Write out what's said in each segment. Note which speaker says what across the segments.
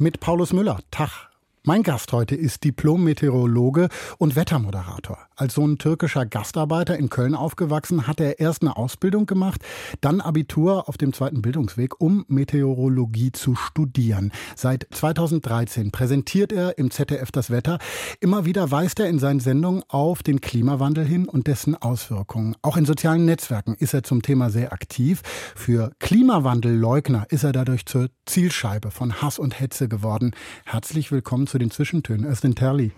Speaker 1: Mit Paulus Müller. Tag. Mein Gast heute ist Diplom-Meteorologe und Wettermoderator. Als Sohn türkischer Gastarbeiter in Köln aufgewachsen, hat er erst eine Ausbildung gemacht, dann Abitur auf dem zweiten Bildungsweg, um Meteorologie zu studieren. Seit 2013 präsentiert er im ZDF das Wetter. Immer wieder weist er in seinen Sendungen auf den Klimawandel hin und dessen Auswirkungen. Auch in sozialen Netzwerken ist er zum Thema sehr aktiv. Für Klimawandelleugner ist er dadurch zur Zielscheibe von Hass und Hetze geworden. Herzlich willkommen zu den Zwischentönen. Östin Terli.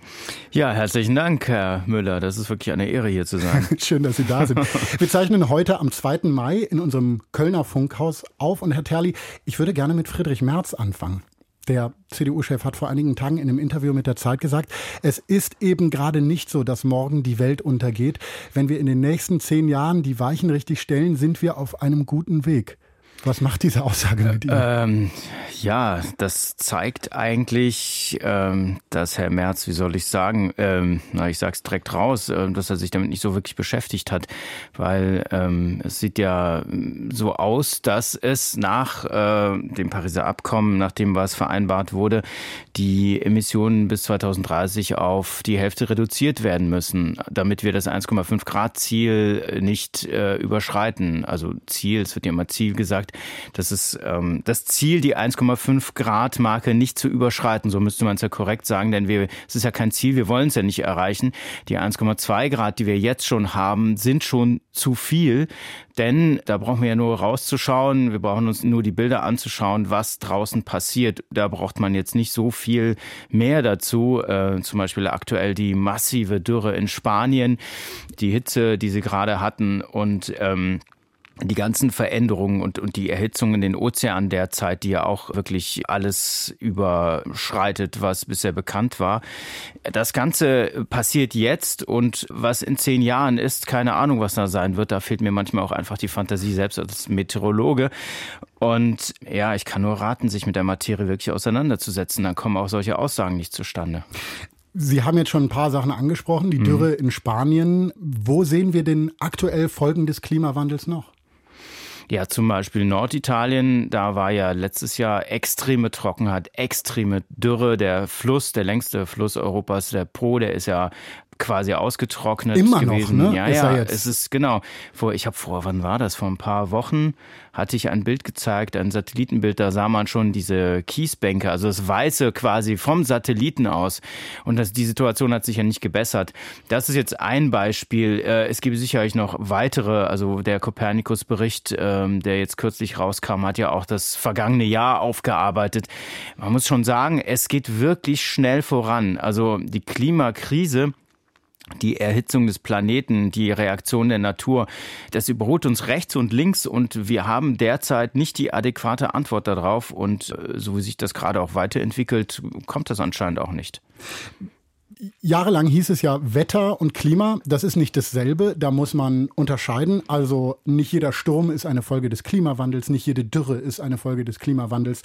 Speaker 2: Ja, herzlichen Dank, Herr Müller. Das ist wirklich eine Ehre, hier zu sein.
Speaker 1: Schön, dass Sie da sind. Wir zeichnen heute am 2. Mai in unserem Kölner Funkhaus auf. Und Herr Terli, ich würde gerne mit Friedrich Merz anfangen. Der CDU-Chef hat vor einigen Tagen in einem Interview mit der Zeit gesagt, es ist eben gerade nicht so, dass morgen die Welt untergeht. Wenn wir in den nächsten zehn Jahren die Weichen richtig stellen, sind wir auf einem guten Weg. Was macht diese Aussage mit Ihnen?
Speaker 2: Ähm, ja, das zeigt eigentlich, ähm, dass Herr Merz, wie soll ich sagen, ähm, na, ich sag's direkt raus, äh, dass er sich damit nicht so wirklich beschäftigt hat, weil ähm, es sieht ja so aus, dass es nach äh, dem Pariser Abkommen, nachdem was vereinbart wurde, die Emissionen bis 2030 auf die Hälfte reduziert werden müssen, damit wir das 1,5 Grad Ziel nicht äh, überschreiten. Also Ziel, es wird ja immer Ziel gesagt, das ist ähm, das Ziel, die 1,5 Grad Marke nicht zu überschreiten. So müsste man es ja korrekt sagen, denn wir, es ist ja kein Ziel, wir wollen es ja nicht erreichen. Die 1,2 Grad, die wir jetzt schon haben, sind schon zu viel. Denn da brauchen wir ja nur rauszuschauen, wir brauchen uns nur die Bilder anzuschauen, was draußen passiert. Da braucht man jetzt nicht so viel mehr dazu. Äh, zum Beispiel aktuell die massive Dürre in Spanien, die Hitze, die sie gerade hatten und ähm, die ganzen Veränderungen und, und die Erhitzung in den Ozeanen derzeit, die ja auch wirklich alles überschreitet, was bisher bekannt war. Das Ganze passiert jetzt und was in zehn Jahren ist, keine Ahnung, was da sein wird. Da fehlt mir manchmal auch einfach die Fantasie selbst als Meteorologe. Und ja, ich kann nur raten, sich mit der Materie wirklich auseinanderzusetzen. Dann kommen auch solche Aussagen nicht zustande.
Speaker 1: Sie haben jetzt schon ein paar Sachen angesprochen, die Dürre mhm. in Spanien. Wo sehen wir denn aktuell Folgen des Klimawandels noch?
Speaker 2: Ja, zum Beispiel Norditalien, da war ja letztes Jahr extreme Trockenheit, extreme Dürre. Der Fluss, der längste Fluss Europas, der Po, der ist ja quasi ausgetrocknet
Speaker 1: Immer
Speaker 2: gewesen.
Speaker 1: Noch, ne?
Speaker 2: Ja, ist ja, es ist genau. Vor, ich habe vor, wann war das? Vor ein paar Wochen hatte ich ein Bild gezeigt, ein Satellitenbild, da sah man schon diese Kiesbänke, also das Weiße quasi vom Satelliten aus. Und das, die Situation hat sich ja nicht gebessert. Das ist jetzt ein Beispiel. Äh, es gibt sicherlich noch weitere, also der Kopernikus-Bericht, ähm, der jetzt kürzlich rauskam, hat ja auch das vergangene Jahr aufgearbeitet. Man muss schon sagen, es geht wirklich schnell voran. Also die Klimakrise die Erhitzung des Planeten, die Reaktion der Natur, das überholt uns rechts und links und wir haben derzeit nicht die adäquate Antwort darauf und äh, so wie sich das gerade auch weiterentwickelt, kommt das anscheinend auch nicht.
Speaker 1: Jahrelang hieß es ja Wetter und Klima, das ist nicht dasselbe, da muss man unterscheiden. Also nicht jeder Sturm ist eine Folge des Klimawandels, nicht jede Dürre ist eine Folge des Klimawandels.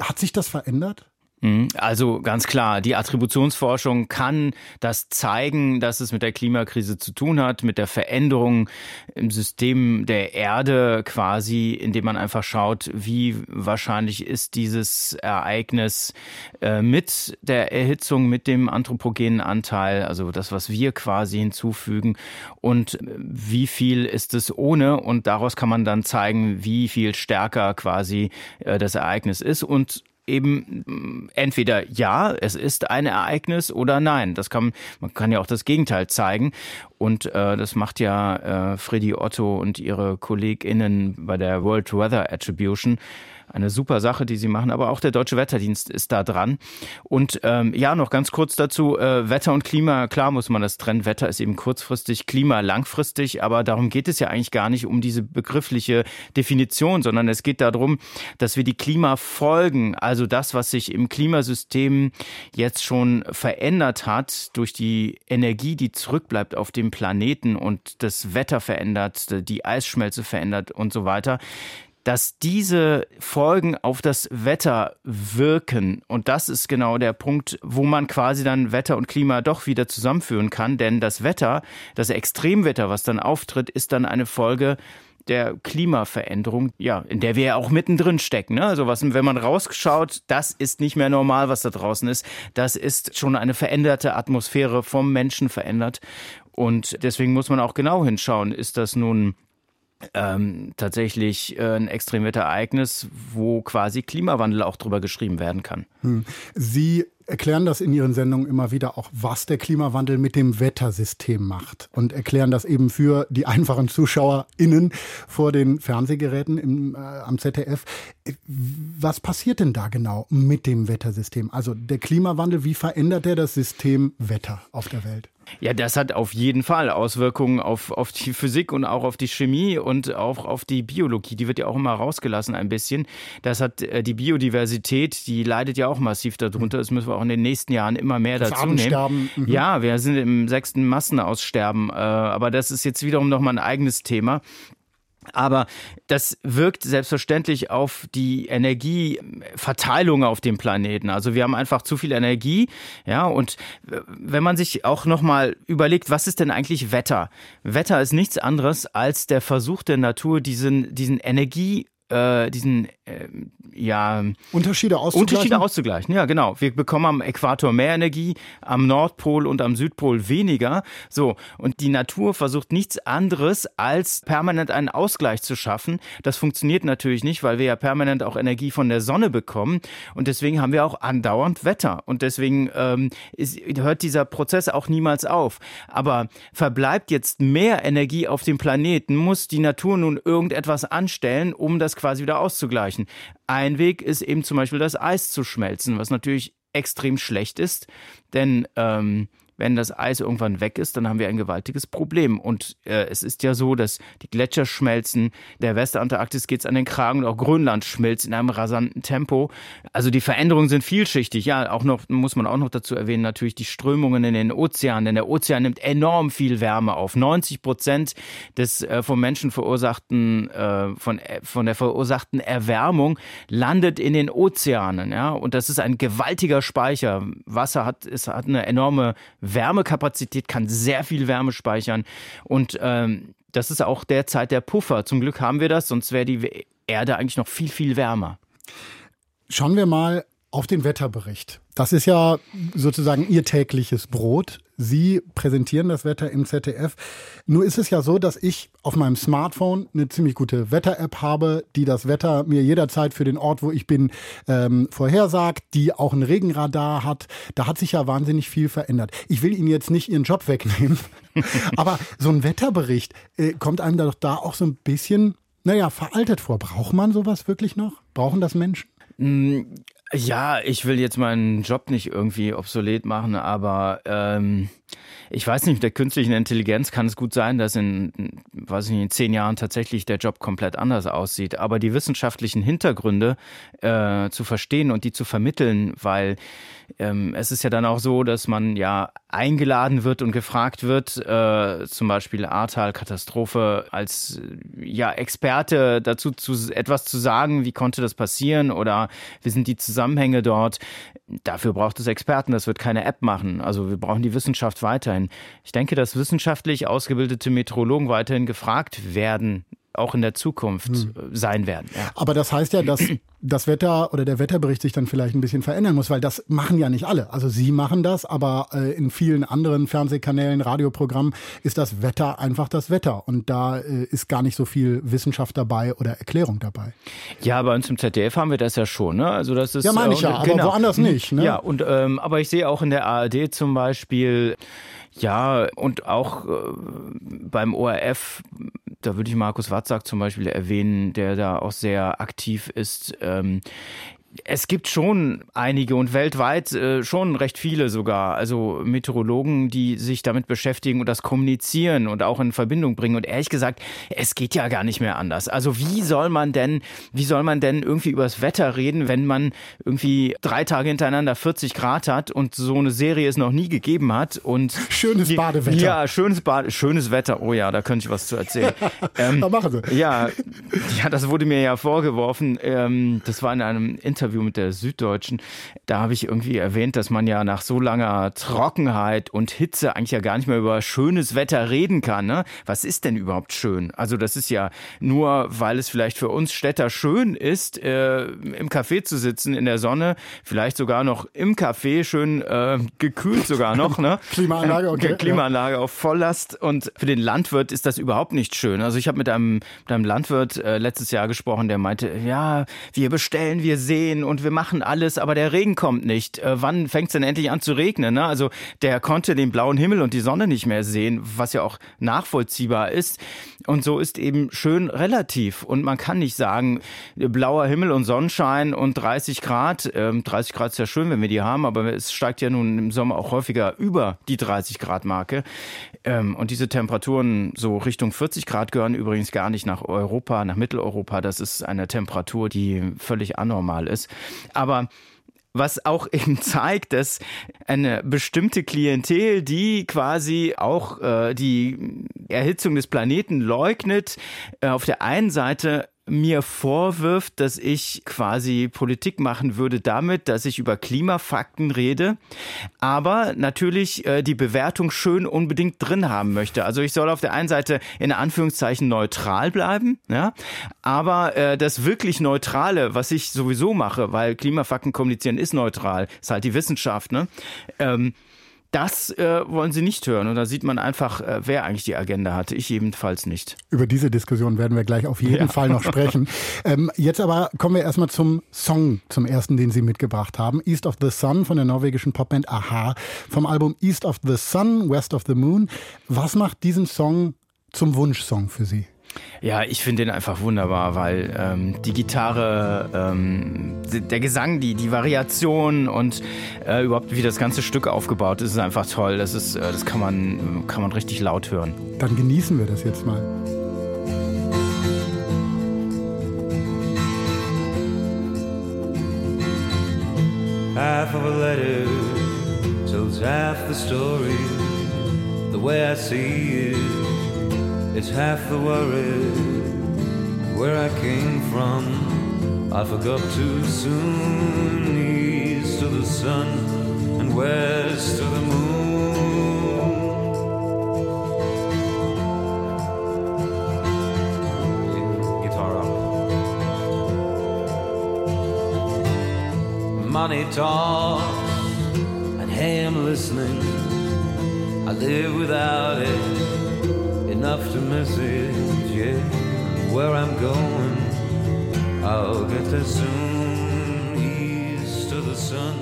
Speaker 1: Hat sich das verändert?
Speaker 2: Mhm. Also ganz klar, die Attributionsforschung kann das zeigen, dass es mit der Klimakrise zu tun hat, mit der Veränderung im System der Erde quasi, indem man einfach schaut, wie wahrscheinlich ist dieses Ereignis äh, mit der Erhitzung, mit dem anthropogenen Anteil, also das, was wir quasi hinzufügen und wie viel ist es ohne und daraus kann man dann zeigen, wie viel stärker quasi äh, das Ereignis ist und eben entweder ja, es ist ein Ereignis oder nein. Das kann, man kann ja auch das Gegenteil zeigen. Und äh, das macht ja äh, Freddy Otto und ihre KollegInnen bei der World Weather Attribution eine super Sache, die sie machen. Aber auch der Deutsche Wetterdienst ist da dran. Und ähm, ja, noch ganz kurz dazu, äh, Wetter und Klima, klar muss man das trennen. Wetter ist eben kurzfristig, Klima langfristig, aber darum geht es ja eigentlich gar nicht um diese begriffliche Definition, sondern es geht darum, dass wir die Klimafolgen, also das, was sich im Klimasystem jetzt schon verändert hat durch die Energie, die zurückbleibt auf dem Planeten und das Wetter verändert, die Eisschmelze verändert und so weiter, dass diese Folgen auf das Wetter wirken. Und das ist genau der Punkt, wo man quasi dann Wetter und Klima doch wieder zusammenführen kann. Denn das Wetter, das Extremwetter, was dann auftritt, ist dann eine Folge der Klimaveränderung, ja, in der wir ja auch mittendrin stecken. Ne? Also was, wenn man rausschaut, das ist nicht mehr normal, was da draußen ist. Das ist schon eine veränderte Atmosphäre vom Menschen verändert. Und deswegen muss man auch genau hinschauen, ist das nun ähm, tatsächlich äh, ein Extremwetterereignis, wo quasi Klimawandel auch drüber geschrieben werden kann. Hm.
Speaker 1: Sie erklären das in Ihren Sendungen immer wieder auch, was der Klimawandel mit dem Wettersystem macht und erklären das eben für die einfachen ZuschauerInnen vor den Fernsehgeräten im, äh, am ZDF. Was passiert denn da genau mit dem Wettersystem? Also der Klimawandel, wie verändert er das System Wetter auf der Welt?
Speaker 2: Ja, das hat auf jeden Fall Auswirkungen auf, auf die Physik und auch auf die Chemie und auch auf die Biologie. Die wird ja auch immer rausgelassen ein bisschen. Das hat äh, die Biodiversität, die leidet ja auch massiv darunter. Das müssen wir auch in den nächsten Jahren immer mehr das dazu nehmen. Mhm. Ja, wir sind im sechsten Massenaussterben. Äh, aber das ist jetzt wiederum nochmal ein eigenes Thema. Aber das wirkt selbstverständlich auf die Energieverteilung auf dem Planeten. Also wir haben einfach zu viel Energie, ja. Und wenn man sich auch noch mal überlegt, was ist denn eigentlich Wetter? Wetter ist nichts anderes als der Versuch der Natur, diesen diesen Energie äh, diesen äh, ja
Speaker 1: Unterschiede auszugleichen.
Speaker 2: Unterschiede auszugleichen, ja genau. Wir bekommen am Äquator mehr Energie, am Nordpol und am Südpol weniger. So und die Natur versucht nichts anderes als permanent einen Ausgleich zu schaffen. Das funktioniert natürlich nicht, weil wir ja permanent auch Energie von der Sonne bekommen und deswegen haben wir auch andauernd Wetter und deswegen ähm, ist, hört dieser Prozess auch niemals auf. Aber verbleibt jetzt mehr Energie auf dem Planeten, muss die Natur nun irgendetwas anstellen, um das quasi wieder auszugleichen. Ein Weg ist eben zum Beispiel das Eis zu schmelzen, was natürlich extrem schlecht ist, denn ähm, wenn das Eis irgendwann weg ist, dann haben wir ein gewaltiges Problem. Und äh, es ist ja so, dass die Gletscher schmelzen, der Westantarktis geht es an den Kragen und auch Grönland schmilzt in einem rasanten Tempo. Also die Veränderungen sind vielschichtig. Ja, auch noch muss man auch noch dazu erwähnen, natürlich die Strömungen in den Ozean, denn der Ozean nimmt enorm viel Wärme auf. 90 Prozent des äh, vom Menschen verursachten, äh, von, äh, von der verursachten Erwärmung landet in den Ozeanen. Ja, und das ist ein gewaltiger Speicher. Wasser hat, es hat eine enorme Wärmekapazität, kann sehr viel Wärme speichern und ähm, das ist auch derzeit der Puffer. Zum Glück haben wir das, sonst wäre die Erde eigentlich noch viel, viel wärmer.
Speaker 1: Schauen wir mal auf den Wetterbericht. Das ist ja sozusagen Ihr tägliches Brot. Sie präsentieren das Wetter im ZDF. Nur ist es ja so, dass ich auf meinem Smartphone eine ziemlich gute Wetter-App habe, die das Wetter mir jederzeit für den Ort, wo ich bin, ähm, vorhersagt, die auch ein Regenradar hat. Da hat sich ja wahnsinnig viel verändert. Ich will Ihnen jetzt nicht Ihren Job wegnehmen, aber so ein Wetterbericht äh, kommt einem da doch da auch so ein bisschen, naja, veraltet vor. Braucht man sowas wirklich noch? Brauchen das Menschen?
Speaker 2: Ja, ich will jetzt meinen Job nicht irgendwie obsolet machen, aber ähm, ich weiß nicht, mit der künstlichen Intelligenz kann es gut sein, dass in, weiß ich nicht, in zehn Jahren tatsächlich der Job komplett anders aussieht. Aber die wissenschaftlichen Hintergründe äh, zu verstehen und die zu vermitteln, weil ähm, es ist ja dann auch so, dass man ja eingeladen wird und gefragt wird, äh, zum Beispiel Ahrtal-Katastrophe als ja Experte dazu zu etwas zu sagen, wie konnte das passieren oder wie sind die Zusammenhänge dort. Dafür braucht es Experten, das wird keine App machen. Also wir brauchen die Wissenschaft weiterhin. Ich denke, dass wissenschaftlich ausgebildete Meteorologen weiterhin gefragt werden auch in der Zukunft hm. sein werden. Ja.
Speaker 1: Aber das heißt ja, dass das Wetter oder der Wetterbericht sich dann vielleicht ein bisschen verändern muss, weil das machen ja nicht alle. Also Sie machen das, aber äh, in vielen anderen Fernsehkanälen, Radioprogrammen ist das Wetter einfach das Wetter und da äh, ist gar nicht so viel Wissenschaft dabei oder Erklärung dabei.
Speaker 2: Ja, bei uns im ZDF haben wir das ja schon. Ne? Also das ist
Speaker 1: ja meine ich ja, aber genau. woanders nicht. Ne?
Speaker 2: Ja, und ähm, aber ich sehe auch in der ARD zum Beispiel ja, und auch äh, beim ORF, da würde ich Markus Watzak zum Beispiel erwähnen, der da auch sehr aktiv ist. Ähm, es gibt schon einige und weltweit äh, schon recht viele sogar, also Meteorologen, die sich damit beschäftigen und das kommunizieren und auch in Verbindung bringen. Und ehrlich gesagt, es geht ja gar nicht mehr anders. Also wie soll man denn, wie soll man denn irgendwie übers Wetter reden, wenn man irgendwie drei Tage hintereinander 40 Grad hat und so eine Serie es noch nie gegeben hat und
Speaker 1: schönes Badewetter.
Speaker 2: Ja, schönes Bade, schönes Wetter. Oh ja, da könnte ich was zu erzählen.
Speaker 1: ähm, machen Sie.
Speaker 2: Ja, ja, das wurde mir ja vorgeworfen. Ähm, das war in einem Interview Interview mit der Süddeutschen, da habe ich irgendwie erwähnt, dass man ja nach so langer Trockenheit und Hitze eigentlich ja gar nicht mehr über schönes Wetter reden kann. Ne? Was ist denn überhaupt schön? Also das ist ja nur, weil es vielleicht für uns Städter schön ist, äh, im Café zu sitzen in der Sonne, vielleicht sogar noch im Café schön äh, gekühlt sogar noch. Ne?
Speaker 1: Klimaanlage, okay.
Speaker 2: Klimaanlage ja. auf Volllast und für den Landwirt ist das überhaupt nicht schön. Also ich habe mit einem, mit einem Landwirt äh, letztes Jahr gesprochen, der meinte, ja, wir bestellen, wir sehen, sehen und wir machen alles, aber der Regen kommt nicht. Äh, wann fängt es denn endlich an zu regnen? Ne? Also der konnte den blauen Himmel und die Sonne nicht mehr sehen, was ja auch nachvollziehbar ist. Und so ist eben schön relativ. Und man kann nicht sagen, blauer Himmel und Sonnenschein und 30 Grad. Ähm, 30 Grad ist ja schön, wenn wir die haben, aber es steigt ja nun im Sommer auch häufiger über die 30 Grad Marke. Ähm, und diese Temperaturen so Richtung 40 Grad gehören übrigens gar nicht nach Europa, nach Mitteleuropa. Das ist eine Temperatur, die völlig anormal ist ist. Aber was auch eben zeigt, dass eine bestimmte Klientel, die quasi auch äh, die Erhitzung des Planeten leugnet, äh, auf der einen Seite mir vorwirft, dass ich quasi Politik machen würde damit, dass ich über Klimafakten rede, aber natürlich äh, die Bewertung schön unbedingt drin haben möchte. Also ich soll auf der einen Seite in Anführungszeichen neutral bleiben, ja, aber äh, das wirklich Neutrale, was ich sowieso mache, weil Klimafakten kommunizieren ist neutral, ist halt die Wissenschaft, ne? Ähm, das äh, wollen sie nicht hören. Und da sieht man einfach, äh, wer eigentlich die Agenda hatte. Ich jedenfalls nicht.
Speaker 1: Über diese Diskussion werden wir gleich auf jeden ja. Fall noch sprechen. Ähm, jetzt aber kommen wir erstmal zum Song, zum ersten, den Sie mitgebracht haben. East of the Sun von der norwegischen Popband Aha. Vom Album East of the Sun, West of the Moon. Was macht diesen Song zum Wunschsong für Sie?
Speaker 2: Ja, ich finde den einfach wunderbar, weil ähm, die Gitarre, ähm, der Gesang, die, die Variation und äh, überhaupt wie das ganze Stück aufgebaut ist, ist einfach toll. Das, ist, äh, das kann, man, kann man richtig laut hören.
Speaker 1: Dann genießen wir das jetzt mal. Half of a letter tells half the story, the way I see it. It's half the worry where I came from. I forgot too soon. East to the sun and west to the moon. Guitar up. Money talks, and hey, I'm listening. I live without it enough to it, yeah. Where I'm going, I'll get there soon. East to the sun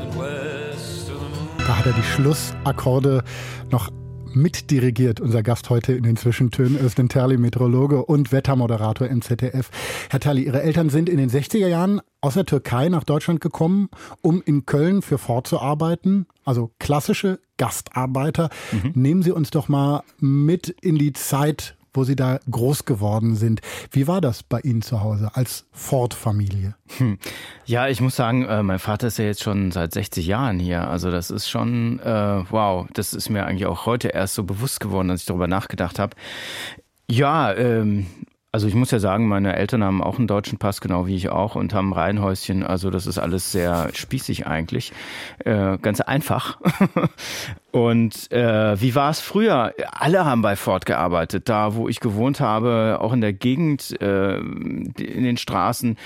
Speaker 1: and west. Da hat er die Schlussakkorde noch mitdirigiert. Unser Gast heute in den Zwischentönen ist ein Terli, Meteorologe und Wettermoderator im ZDF. Herr Terli, Ihre Eltern sind in den 60er Jahren aus der Türkei nach Deutschland gekommen, um in Köln für Ford zu arbeiten. Also klassische Gastarbeiter. Mhm. Nehmen Sie uns doch mal mit in die Zeit wo Sie da groß geworden sind. Wie war das bei Ihnen zu Hause als Ford-Familie? Hm.
Speaker 2: Ja, ich muss sagen, äh, mein Vater ist ja jetzt schon seit 60 Jahren hier. Also das ist schon, äh, wow, das ist mir eigentlich auch heute erst so bewusst geworden, als ich darüber nachgedacht habe. Ja, ähm, Also ich muss ja sagen, meine Eltern haben auch einen deutschen Pass, genau wie ich auch, und haben Reihenhäuschen. Also das ist alles sehr spießig eigentlich. Äh, ganz einfach. und äh, wie war es früher? Alle haben bei Ford gearbeitet. Da, wo ich gewohnt habe, auch in der Gegend, äh, in den Straßen,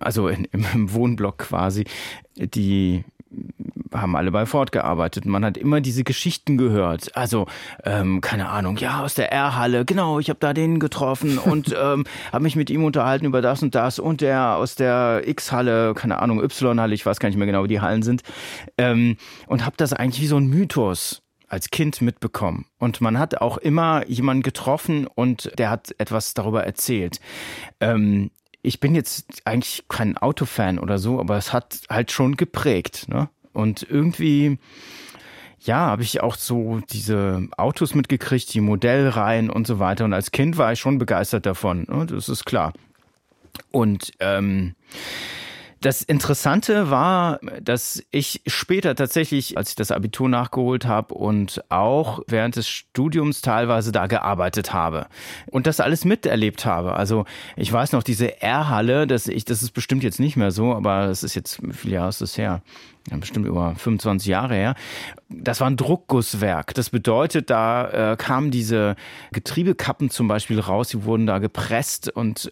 Speaker 2: also in, im Wohnblock quasi, die haben alle bei Ford gearbeitet. Man hat immer diese Geschichten gehört. Also, ähm, keine Ahnung, ja, aus der R-Halle, genau, ich habe da den getroffen und ähm, habe mich mit ihm unterhalten über das und das und der aus der X-Halle, keine Ahnung, Y-Halle, ich weiß gar nicht mehr genau, wie die Hallen sind. Ähm, und habe das eigentlich wie so ein Mythos als Kind mitbekommen. Und man hat auch immer jemanden getroffen und der hat etwas darüber erzählt. Ähm, ich bin jetzt eigentlich kein Autofan oder so, aber es hat halt schon geprägt. Ne? Und irgendwie, ja, habe ich auch so diese Autos mitgekriegt, die Modellreihen und so weiter. Und als Kind war ich schon begeistert davon. Ne? Das ist klar. Und ähm, das Interessante war, dass ich später tatsächlich, als ich das Abitur nachgeholt habe und auch während des Studiums teilweise da gearbeitet habe und das alles miterlebt habe. Also ich weiß noch, diese R-Halle, das, ich, das ist bestimmt jetzt nicht mehr so, aber das ist jetzt, wie viele Jahre ist das her? Ja, bestimmt über 25 Jahre her. Das war ein Druckgusswerk. Das bedeutet, da äh, kamen diese Getriebekappen zum Beispiel raus, die wurden da gepresst und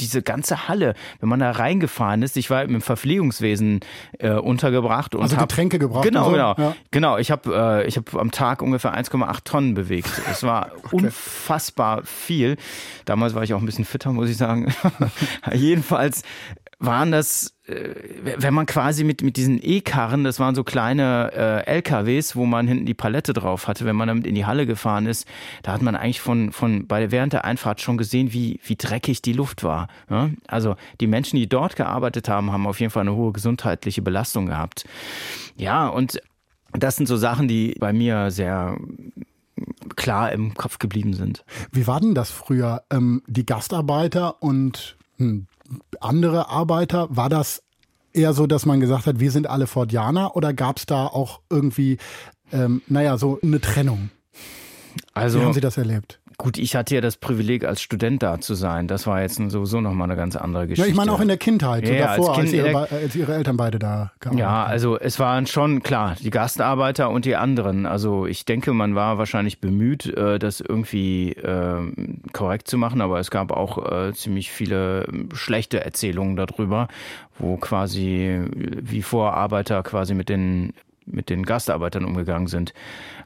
Speaker 2: diese ganze Halle, wenn man da reingefahren ist, ich war im Verpflegungswesen äh, untergebracht und
Speaker 1: also
Speaker 2: hab,
Speaker 1: Getränke gebracht.
Speaker 2: Genau,
Speaker 1: so.
Speaker 2: genau,
Speaker 1: ja.
Speaker 2: genau. Ich habe äh, ich habe am Tag ungefähr 1,8 Tonnen bewegt. Es war okay. unfassbar viel. Damals war ich auch ein bisschen fitter, muss ich sagen. Jedenfalls waren das, äh, wenn man quasi mit, mit diesen E-Karren, das waren so kleine äh, LKWs, wo man hinten die Palette drauf hatte, wenn man damit in die Halle gefahren ist, da hat man eigentlich von, von bei, während der Einfahrt schon gesehen, wie, wie dreckig die Luft war. Ja? Also die Menschen, die dort gearbeitet haben, haben auf jeden Fall eine hohe gesundheitliche Belastung gehabt. Ja, und das sind so Sachen, die bei mir sehr klar im Kopf geblieben sind.
Speaker 1: Wie war denn das früher? Ähm, die Gastarbeiter und hm, andere Arbeiter? War das eher so, dass man gesagt hat, wir sind alle Fordianer oder gab es da auch irgendwie, ähm, naja, so eine Trennung?
Speaker 2: Also,
Speaker 1: Wie haben Sie das erlebt?
Speaker 2: Gut, ich hatte ja das Privileg, als Student da zu sein. Das war jetzt sowieso nochmal eine ganz andere Geschichte.
Speaker 1: Ja, ich meine auch in der Kindheit, so
Speaker 2: Ja,
Speaker 1: davor,
Speaker 2: als
Speaker 1: als,
Speaker 2: Kind-
Speaker 1: ihre, als Ihre Eltern beide da gearbeitet
Speaker 2: Ja, also es waren schon klar die Gastarbeiter und die anderen. Also ich denke, man war wahrscheinlich bemüht, äh, das irgendwie äh, korrekt zu machen, aber es gab auch äh, ziemlich viele ähm, schlechte Erzählungen darüber, wo quasi wie Vorarbeiter quasi mit den mit den Gastarbeitern umgegangen sind.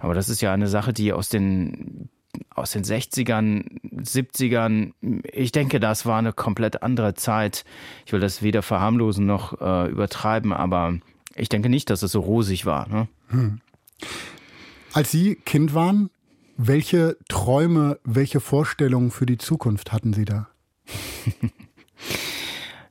Speaker 2: Aber das ist ja eine Sache, die aus den aus den 60ern, 70ern, ich denke, das war eine komplett andere Zeit. Ich will das weder verharmlosen noch äh, übertreiben, aber ich denke nicht, dass es so rosig war. Ne?
Speaker 1: Als Sie Kind waren, welche Träume, welche Vorstellungen für die Zukunft hatten Sie da?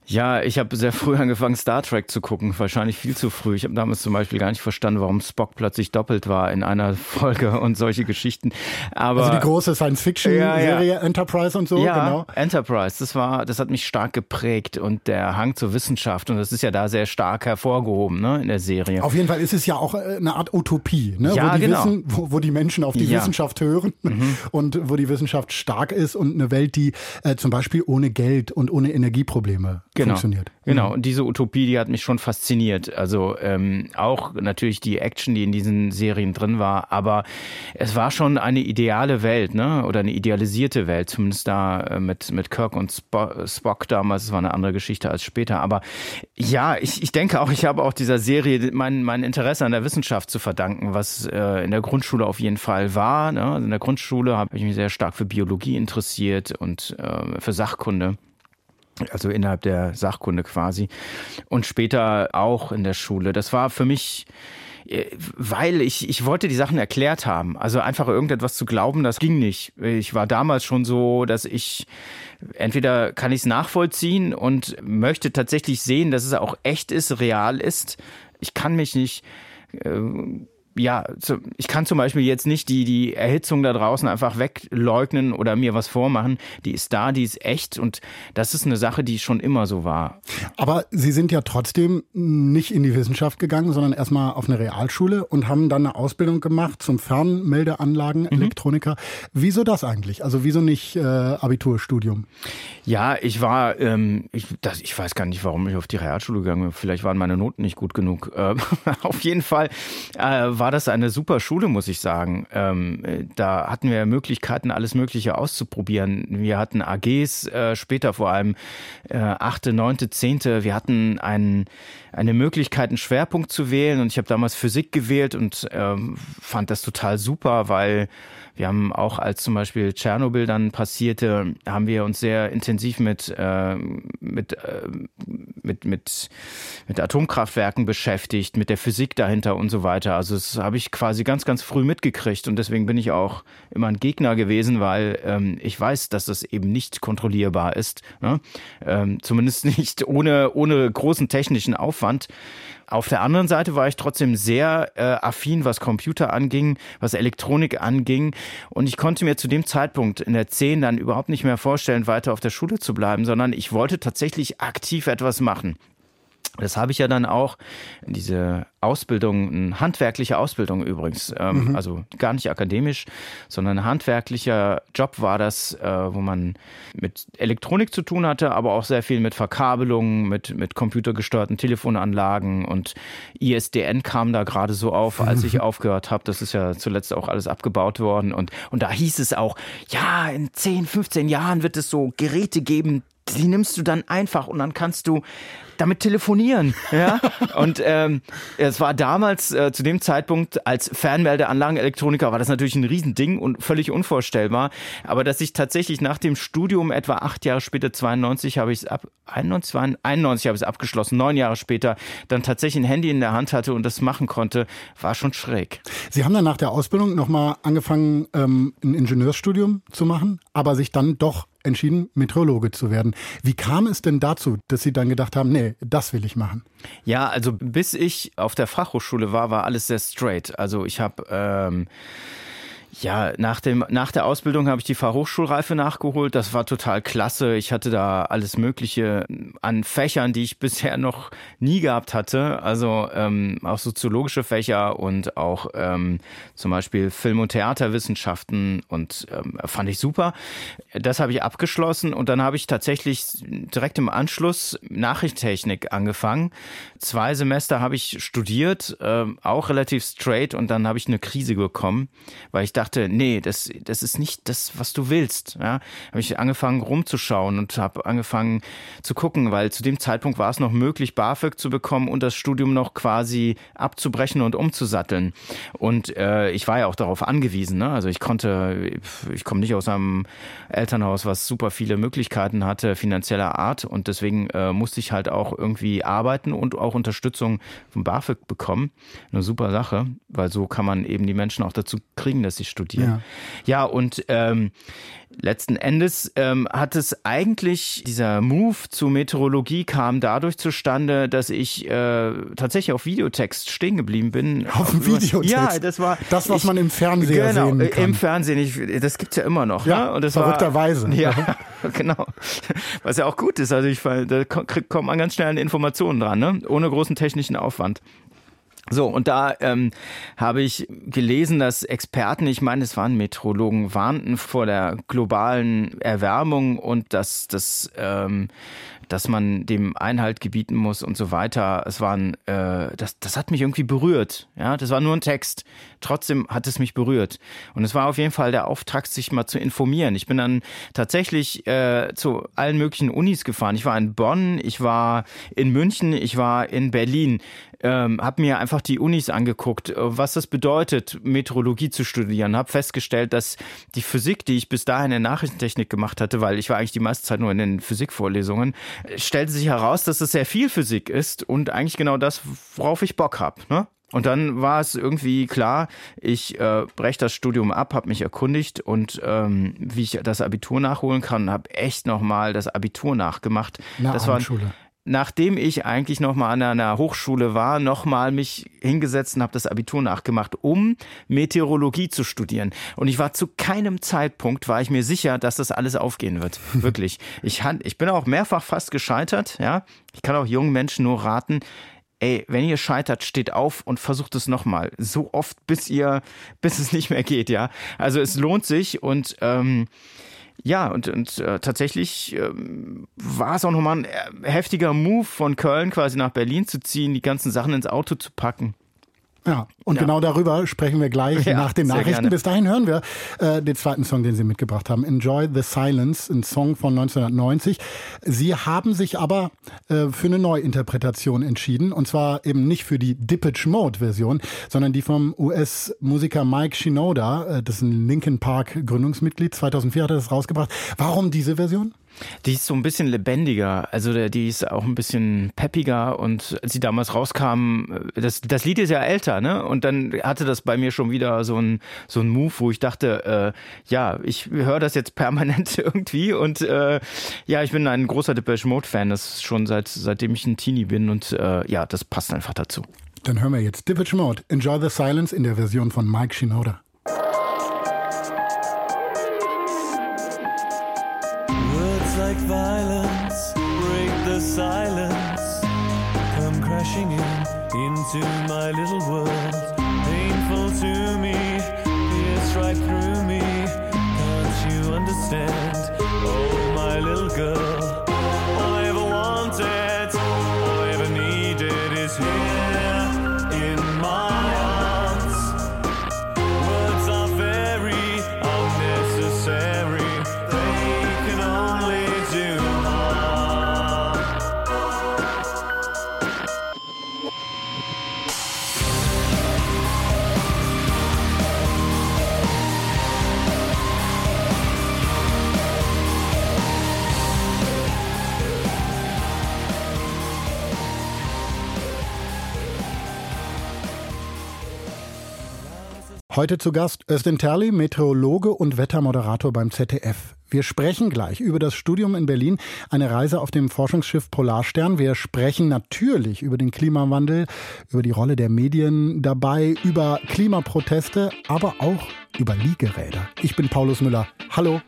Speaker 2: Ja, ich habe sehr früh angefangen, Star Trek zu gucken. Wahrscheinlich viel zu früh. Ich habe damals zum Beispiel gar nicht verstanden, warum Spock plötzlich doppelt war in einer Folge und solche Geschichten. Aber
Speaker 1: Also die große Science-Fiction-Serie
Speaker 2: Ja, ja.
Speaker 1: Enterprise und so,
Speaker 2: ja,
Speaker 1: genau.
Speaker 2: Enterprise, das war, das hat mich stark geprägt und der Hang zur Wissenschaft und das ist ja da sehr stark hervorgehoben, ne, in der Serie.
Speaker 1: Auf jeden Fall ist es ja auch äh, eine Art Utopie, ne?
Speaker 2: Ja,
Speaker 1: wo, die
Speaker 2: genau.
Speaker 1: wissen, wo, wo die Menschen auf die
Speaker 2: Ja. Mhm.
Speaker 1: Wissenschaft hören und wo die Wissenschaft stark ist und eine Welt, die äh, zum Beispiel ohne Geld und ohne Energieprobleme
Speaker 2: Genau.
Speaker 1: funktioniert.
Speaker 2: Genau, und diese Utopie, die hat mich schon fasziniert. Also ähm, auch natürlich die Action, die in diesen Serien drin war, aber es war schon eine ideale Welt, ne? Oder eine idealisierte Welt, zumindest da äh, mit, mit Kirk und Spo Spock damals. Das war eine andere Geschichte als später. Aber ja, ich, ich denke auch, ich habe auch dieser Serie mein, mein Interesse an der Wissenschaft zu verdanken, was äh, in der Grundschule auf jeden Fall war. Ne? Also in der Grundschule habe ich mich sehr stark für Biologie interessiert und äh, für Sachkunde also innerhalb der Sachkunde quasi. Und später auch in der Schule. Das war für mich, äh, weil ich, ich wollte die Sachen erklärt haben. Also einfach irgendetwas zu glauben, das ging nicht. Ich war damals schon so, dass ich entweder kann ich es nachvollziehen und möchte tatsächlich sehen, dass es auch echt ist, real ist. Ich kann mich nicht äh, ja, ich kann zum Beispiel jetzt nicht die, die Erhitzung da draußen einfach wegleugnen oder mir was vormachen. Die ist da, die ist echt und das ist eine Sache, die schon immer so war.
Speaker 1: Aber Sie sind ja trotzdem nicht in die Wissenschaft gegangen, sondern erstmal auf eine Realschule und haben dann eine Ausbildung gemacht zum Fernmeldeanlagen-Elektroniker. Mhm. Wieso das eigentlich? Also wieso nicht äh, Abiturstudium?
Speaker 2: Ja, ich war, ähm, ich, das, ich weiß gar nicht, warum ich auf die Realschule gegangen bin. Vielleicht waren meine Noten nicht gut genug. Äh, auf jeden Fall äh, war das eine super Schule, muss ich sagen. Ähm, da hatten wir Möglichkeiten, alles Mögliche auszuprobieren. Wir hatten AGs, äh, später vor allem äh, achte, neunte, zehnte. Wir hatten einen, eine Möglichkeit, einen Schwerpunkt zu wählen. Und ich habe damals Physik gewählt und ähm, fand das total super, weil wir haben auch, als zum Beispiel Tschernobyl dann passierte, haben wir uns sehr intensiv mit, äh, mit, äh, mit, mit, mit Atomkraftwerken beschäftigt, mit der Physik dahinter und so weiter. Also das habe ich quasi ganz, ganz früh mitgekriegt und deswegen bin ich auch immer ein Gegner gewesen, weil ähm, ich weiß, dass das eben nicht kontrollierbar ist. Ne? Ähm, zumindest nicht ohne, ohne großen technischen Aufwand. Auf der anderen Seite war ich trotzdem sehr äh, affin, was Computer anging, was Elektronik anging. Und ich konnte mir zu dem Zeitpunkt in der 10 dann überhaupt nicht mehr vorstellen, weiter auf der Schule zu bleiben, sondern ich wollte tatsächlich aktiv etwas machen. Das habe ich ja dann auch, diese Ausbildung, eine handwerkliche Ausbildung übrigens, ähm, mhm. also gar nicht akademisch, sondern ein handwerklicher Job war das, äh, wo man mit Elektronik zu tun hatte, aber auch sehr viel mit Verkabelungen, mit, mit computergesteuerten Telefonanlagen und ISDN kam da gerade so auf, als ich aufgehört habe. Das ist ja zuletzt auch alles abgebaut worden und, und da hieß es auch, ja, in 10, 15 Jahren wird es so Geräte geben, die nimmst du dann einfach und dann kannst du damit telefonieren. Ja? Und ähm, es war damals, äh, zu dem Zeitpunkt, als Fernmeldeanlagenelektroniker, war das natürlich ein Riesending und völlig unvorstellbar. Aber dass ich tatsächlich nach dem Studium, etwa acht Jahre später, 92, habe ich es ab, 91, 91 habe ich es abgeschlossen, neun Jahre später, dann tatsächlich ein Handy in der Hand hatte und das machen konnte, war schon schräg.
Speaker 1: Sie haben dann nach der Ausbildung nochmal angefangen, ähm, ein Ingenieurstudium zu machen, aber sich dann doch entschieden, Meteorologe zu werden. Wie kam es denn dazu, dass Sie dann gedacht haben, nee, das will ich machen?
Speaker 2: Ja, also bis ich auf der Fachhochschule war, war alles sehr straight. Also ich habe ähm, ja, nach, dem, nach der Ausbildung habe ich die Fachhochschulreife nachgeholt. Das war total klasse. Ich hatte da alles Mögliche an Fächern, die ich bisher noch nie gehabt hatte. Also ähm, auch soziologische Fächer und auch ähm, zum Beispiel Film- und Theaterwissenschaften und ähm, fand ich super. Das habe ich abgeschlossen und dann habe ich tatsächlich direkt im Anschluss Nachrichtentechnik angefangen. Zwei Semester habe ich studiert, ähm, auch relativ straight und dann habe ich eine Krise bekommen, weil ich dachte, nee, das, das ist nicht das, was du willst. Ja, habe ich angefangen rumzuschauen und habe angefangen zu gucken, weil zu dem Zeitpunkt war es noch möglich, BAföG zu bekommen und das Studium noch quasi abzubrechen und umzusatteln. Und äh, ich war ja auch darauf angewiesen. Ne? Also ich konnte, ich komme nicht aus einem Elternhaus, was super viele Möglichkeiten hatte, finanzieller Art. Und deswegen äh, musste ich halt auch irgendwie arbeiten und auch Unterstützung vom BAföG bekommen. Eine super Sache, weil so kann man eben die Menschen auch dazu kriegen, dass sie studieren. Ja, ja und ähm, letzten Endes ähm, hat es eigentlich, dieser Move zur Meteorologie kam dadurch zustande, dass ich äh, tatsächlich auf Videotext stehen geblieben bin.
Speaker 1: Auf dem Videotext?
Speaker 2: Ja, das war...
Speaker 1: Das, was ich, man im Fernsehen genau, sehen kann.
Speaker 2: im Fernsehen. Ich, das gibt's ja immer noch.
Speaker 1: Ja,
Speaker 2: ne? und das
Speaker 1: verrückterweise.
Speaker 2: War, ja, genau. Was ja auch gut ist. Also ich, da kommt man ganz schnell an Informationen dran, ne? ohne großen technischen Aufwand. So, und da ähm, habe ich gelesen, dass Experten, ich meine, es waren Meteorologen, warnten vor der globalen Erwärmung und dass das ähm, dass man dem Einhalt gebieten muss und so weiter. Es waren, äh, das, das hat mich irgendwie berührt. Ja, das war nur ein Text. Trotzdem hat es mich berührt. Und es war auf jeden Fall der Auftrag, sich mal zu informieren. Ich bin dann tatsächlich äh, zu allen möglichen Unis gefahren. Ich war in Bonn, ich war in München, ich war in Berlin ähm, habe mir einfach die Unis angeguckt, äh, was das bedeutet, Meteorologie zu studieren, habe festgestellt, dass die Physik, die ich bis dahin in Nachrichtentechnik gemacht hatte, weil ich war eigentlich die meiste Zeit nur in den Physikvorlesungen, äh, stellte sich heraus, dass es sehr viel Physik ist und eigentlich genau das, worauf ich Bock habe. Ne? Und dann war es irgendwie klar, ich äh, breche das Studium ab, habe mich erkundigt und ähm, wie ich das Abitur nachholen kann, habe echt nochmal das Abitur nachgemacht.
Speaker 1: Na,
Speaker 2: das
Speaker 1: war Schule.
Speaker 2: Nachdem ich eigentlich noch mal an einer Hochschule war, noch mal mich hingesetzt und habe das Abitur nachgemacht, um Meteorologie zu studieren. Und ich war zu keinem Zeitpunkt war ich mir sicher, dass das alles aufgehen wird. Wirklich. Ich, ich bin auch mehrfach fast gescheitert. Ja, ich kann auch jungen Menschen nur raten. Ey, wenn ihr scheitert, steht auf und versucht es nochmal. So oft, bis ihr, bis es nicht mehr geht, ja. Also es lohnt sich und ähm, ja, und, und äh, tatsächlich ähm, war es auch nochmal ein äh, heftiger Move von Köln quasi nach Berlin zu ziehen, die ganzen Sachen ins Auto zu packen.
Speaker 1: Ja, und ja. genau darüber sprechen wir gleich ja, nach den Nachrichten. Gerne. Bis dahin hören wir äh, den zweiten Song, den Sie mitgebracht haben. Enjoy the Silence, ein Song von 1990. Sie haben sich aber äh, für eine Neuinterpretation entschieden. Und zwar eben nicht für die Dippage Mode Version, sondern die vom US-Musiker Mike Shinoda. Äh, das ist ein Linkin Park Gründungsmitglied. 2004 hat er das rausgebracht. Warum diese Version?
Speaker 2: Die ist so ein bisschen lebendiger, also die ist auch ein bisschen peppiger und als sie damals rauskam, das, das Lied ist ja älter, ne? Und dann hatte das bei mir schon wieder so ein, so Move, wo ich dachte, äh, ja, ich höre das jetzt permanent irgendwie und äh, ja, ich bin ein großer Depeche Mode Fan, das schon seit seitdem ich ein Teenie bin und äh, ja, das passt einfach dazu.
Speaker 1: Dann hören wir jetzt Depeche Mode, Enjoy the Silence in der Version von Mike Shinoda. Violence, break the silence, come crashing in into my little world. Painful to me, pierce right through me. Can't you understand? Oh, my little girl. Heute zu Gast Östin Terli, Meteorologe und Wettermoderator beim ZDF. Wir sprechen gleich über das Studium in Berlin, eine Reise auf dem Forschungsschiff Polarstern. Wir sprechen natürlich über den Klimawandel, über die Rolle der Medien dabei, über Klimaproteste, aber auch über Liegeräder. Ich bin Paulus Müller. Hallo.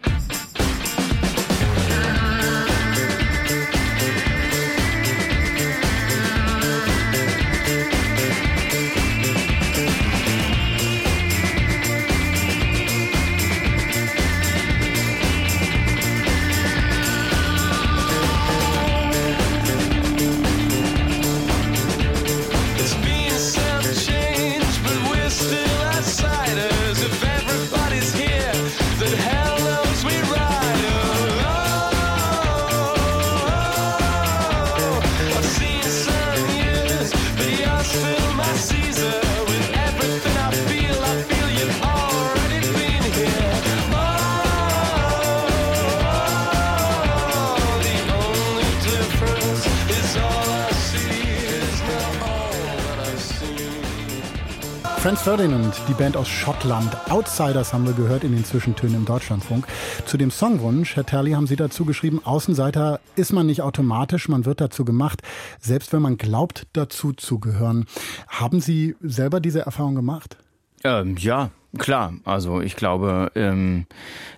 Speaker 1: Franz Ferdinand, die Band aus Schottland. Outsiders haben wir gehört in den Zwischentönen im Deutschlandfunk. Zu dem Songwunsch, Herr Terli, haben Sie dazu geschrieben, Außenseiter ist man nicht automatisch, man wird dazu gemacht, selbst wenn man glaubt, dazu zu gehören. Haben Sie selber diese Erfahrung gemacht?
Speaker 2: Ähm, ja, Klar, also ich glaube, ähm,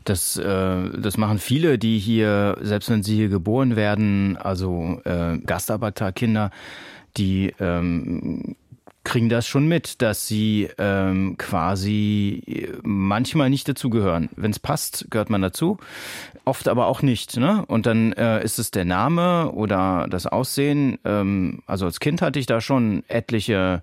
Speaker 2: das, äh, das machen viele, die hier, selbst wenn sie hier geboren werden, also äh, Gastarbeiterkinder, die ähm, kriegen das schon mit, dass sie ähm, quasi manchmal nicht dazugehören. Wenn es passt, gehört man dazu, oft aber auch nicht. Ne? Und dann äh, ist es der Name oder das Aussehen. Ähm, also als Kind hatte ich da schon etliche,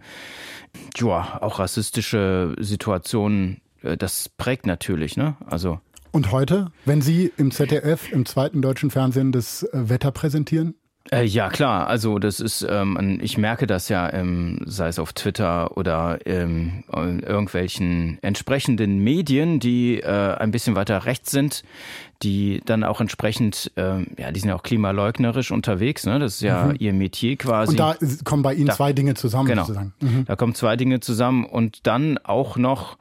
Speaker 2: ja, auch rassistische Situationen. Äh, das prägt natürlich. Ne? Also
Speaker 1: und heute, wenn Sie im ZDF, im zweiten deutschen Fernsehen, das äh, Wetter präsentieren,
Speaker 2: äh, ja, klar. Also das ist, ähm, ich merke das ja, ähm, sei es auf Twitter oder ähm, in irgendwelchen entsprechenden Medien, die äh, ein bisschen weiter rechts sind, die dann auch entsprechend, äh, ja, die sind ja auch klimaleugnerisch unterwegs. Ne? Das ist ja mhm. ihr Metier quasi. Und
Speaker 1: da kommen bei Ihnen da, zwei Dinge zusammen.
Speaker 2: Genau. Sozusagen. Mhm. Da kommen zwei Dinge zusammen und dann auch noch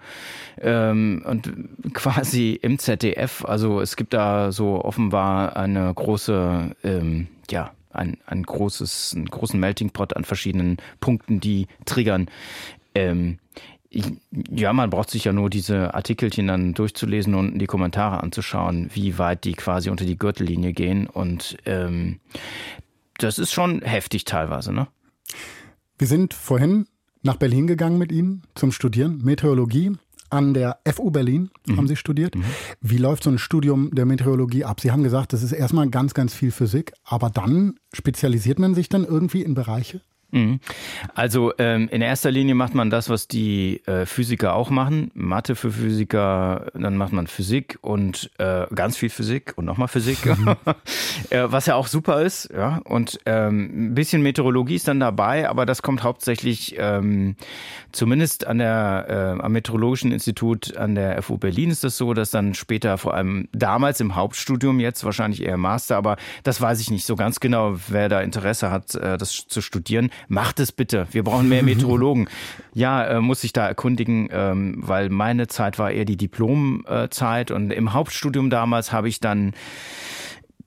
Speaker 2: ähm, und quasi im ZDF. Also es gibt da so offenbar eine große, ähm, ja ein, ein großes, einen großen Melting Pot an verschiedenen Punkten, die triggern. Ähm, ja, man braucht sich ja nur diese Artikelchen dann durchzulesen und die Kommentare anzuschauen, wie weit die quasi unter die Gürtellinie gehen. Und ähm, das ist schon heftig teilweise, ne?
Speaker 1: Wir sind vorhin nach Berlin gegangen mit Ihnen zum Studieren, Meteorologie. An der FU Berlin mhm. haben Sie studiert. Mhm. Wie läuft so ein Studium der Meteorologie ab? Sie haben gesagt, das ist erstmal ganz, ganz viel Physik, aber dann spezialisiert man sich dann irgendwie in Bereiche?
Speaker 2: Mhm. Also ähm, in erster Linie macht man das, was die äh, Physiker auch machen. Mathe für Physiker, dann macht man Physik und äh, ganz viel Physik und nochmal Physik, mhm. äh, was ja auch super ist. Ja und ähm, ein bisschen Meteorologie ist dann dabei, aber das kommt hauptsächlich ähm, zumindest an der äh, am Meteorologischen Institut an der FU Berlin ist das so, dass dann später vor allem damals im Hauptstudium jetzt wahrscheinlich eher Master, aber das weiß ich nicht so ganz genau, wer da Interesse hat, äh, das zu studieren macht es bitte. Wir brauchen mehr Meteorologen. ja, äh, muss ich da erkundigen, ähm, weil meine Zeit war eher die Diplomzeit und im Hauptstudium damals habe ich dann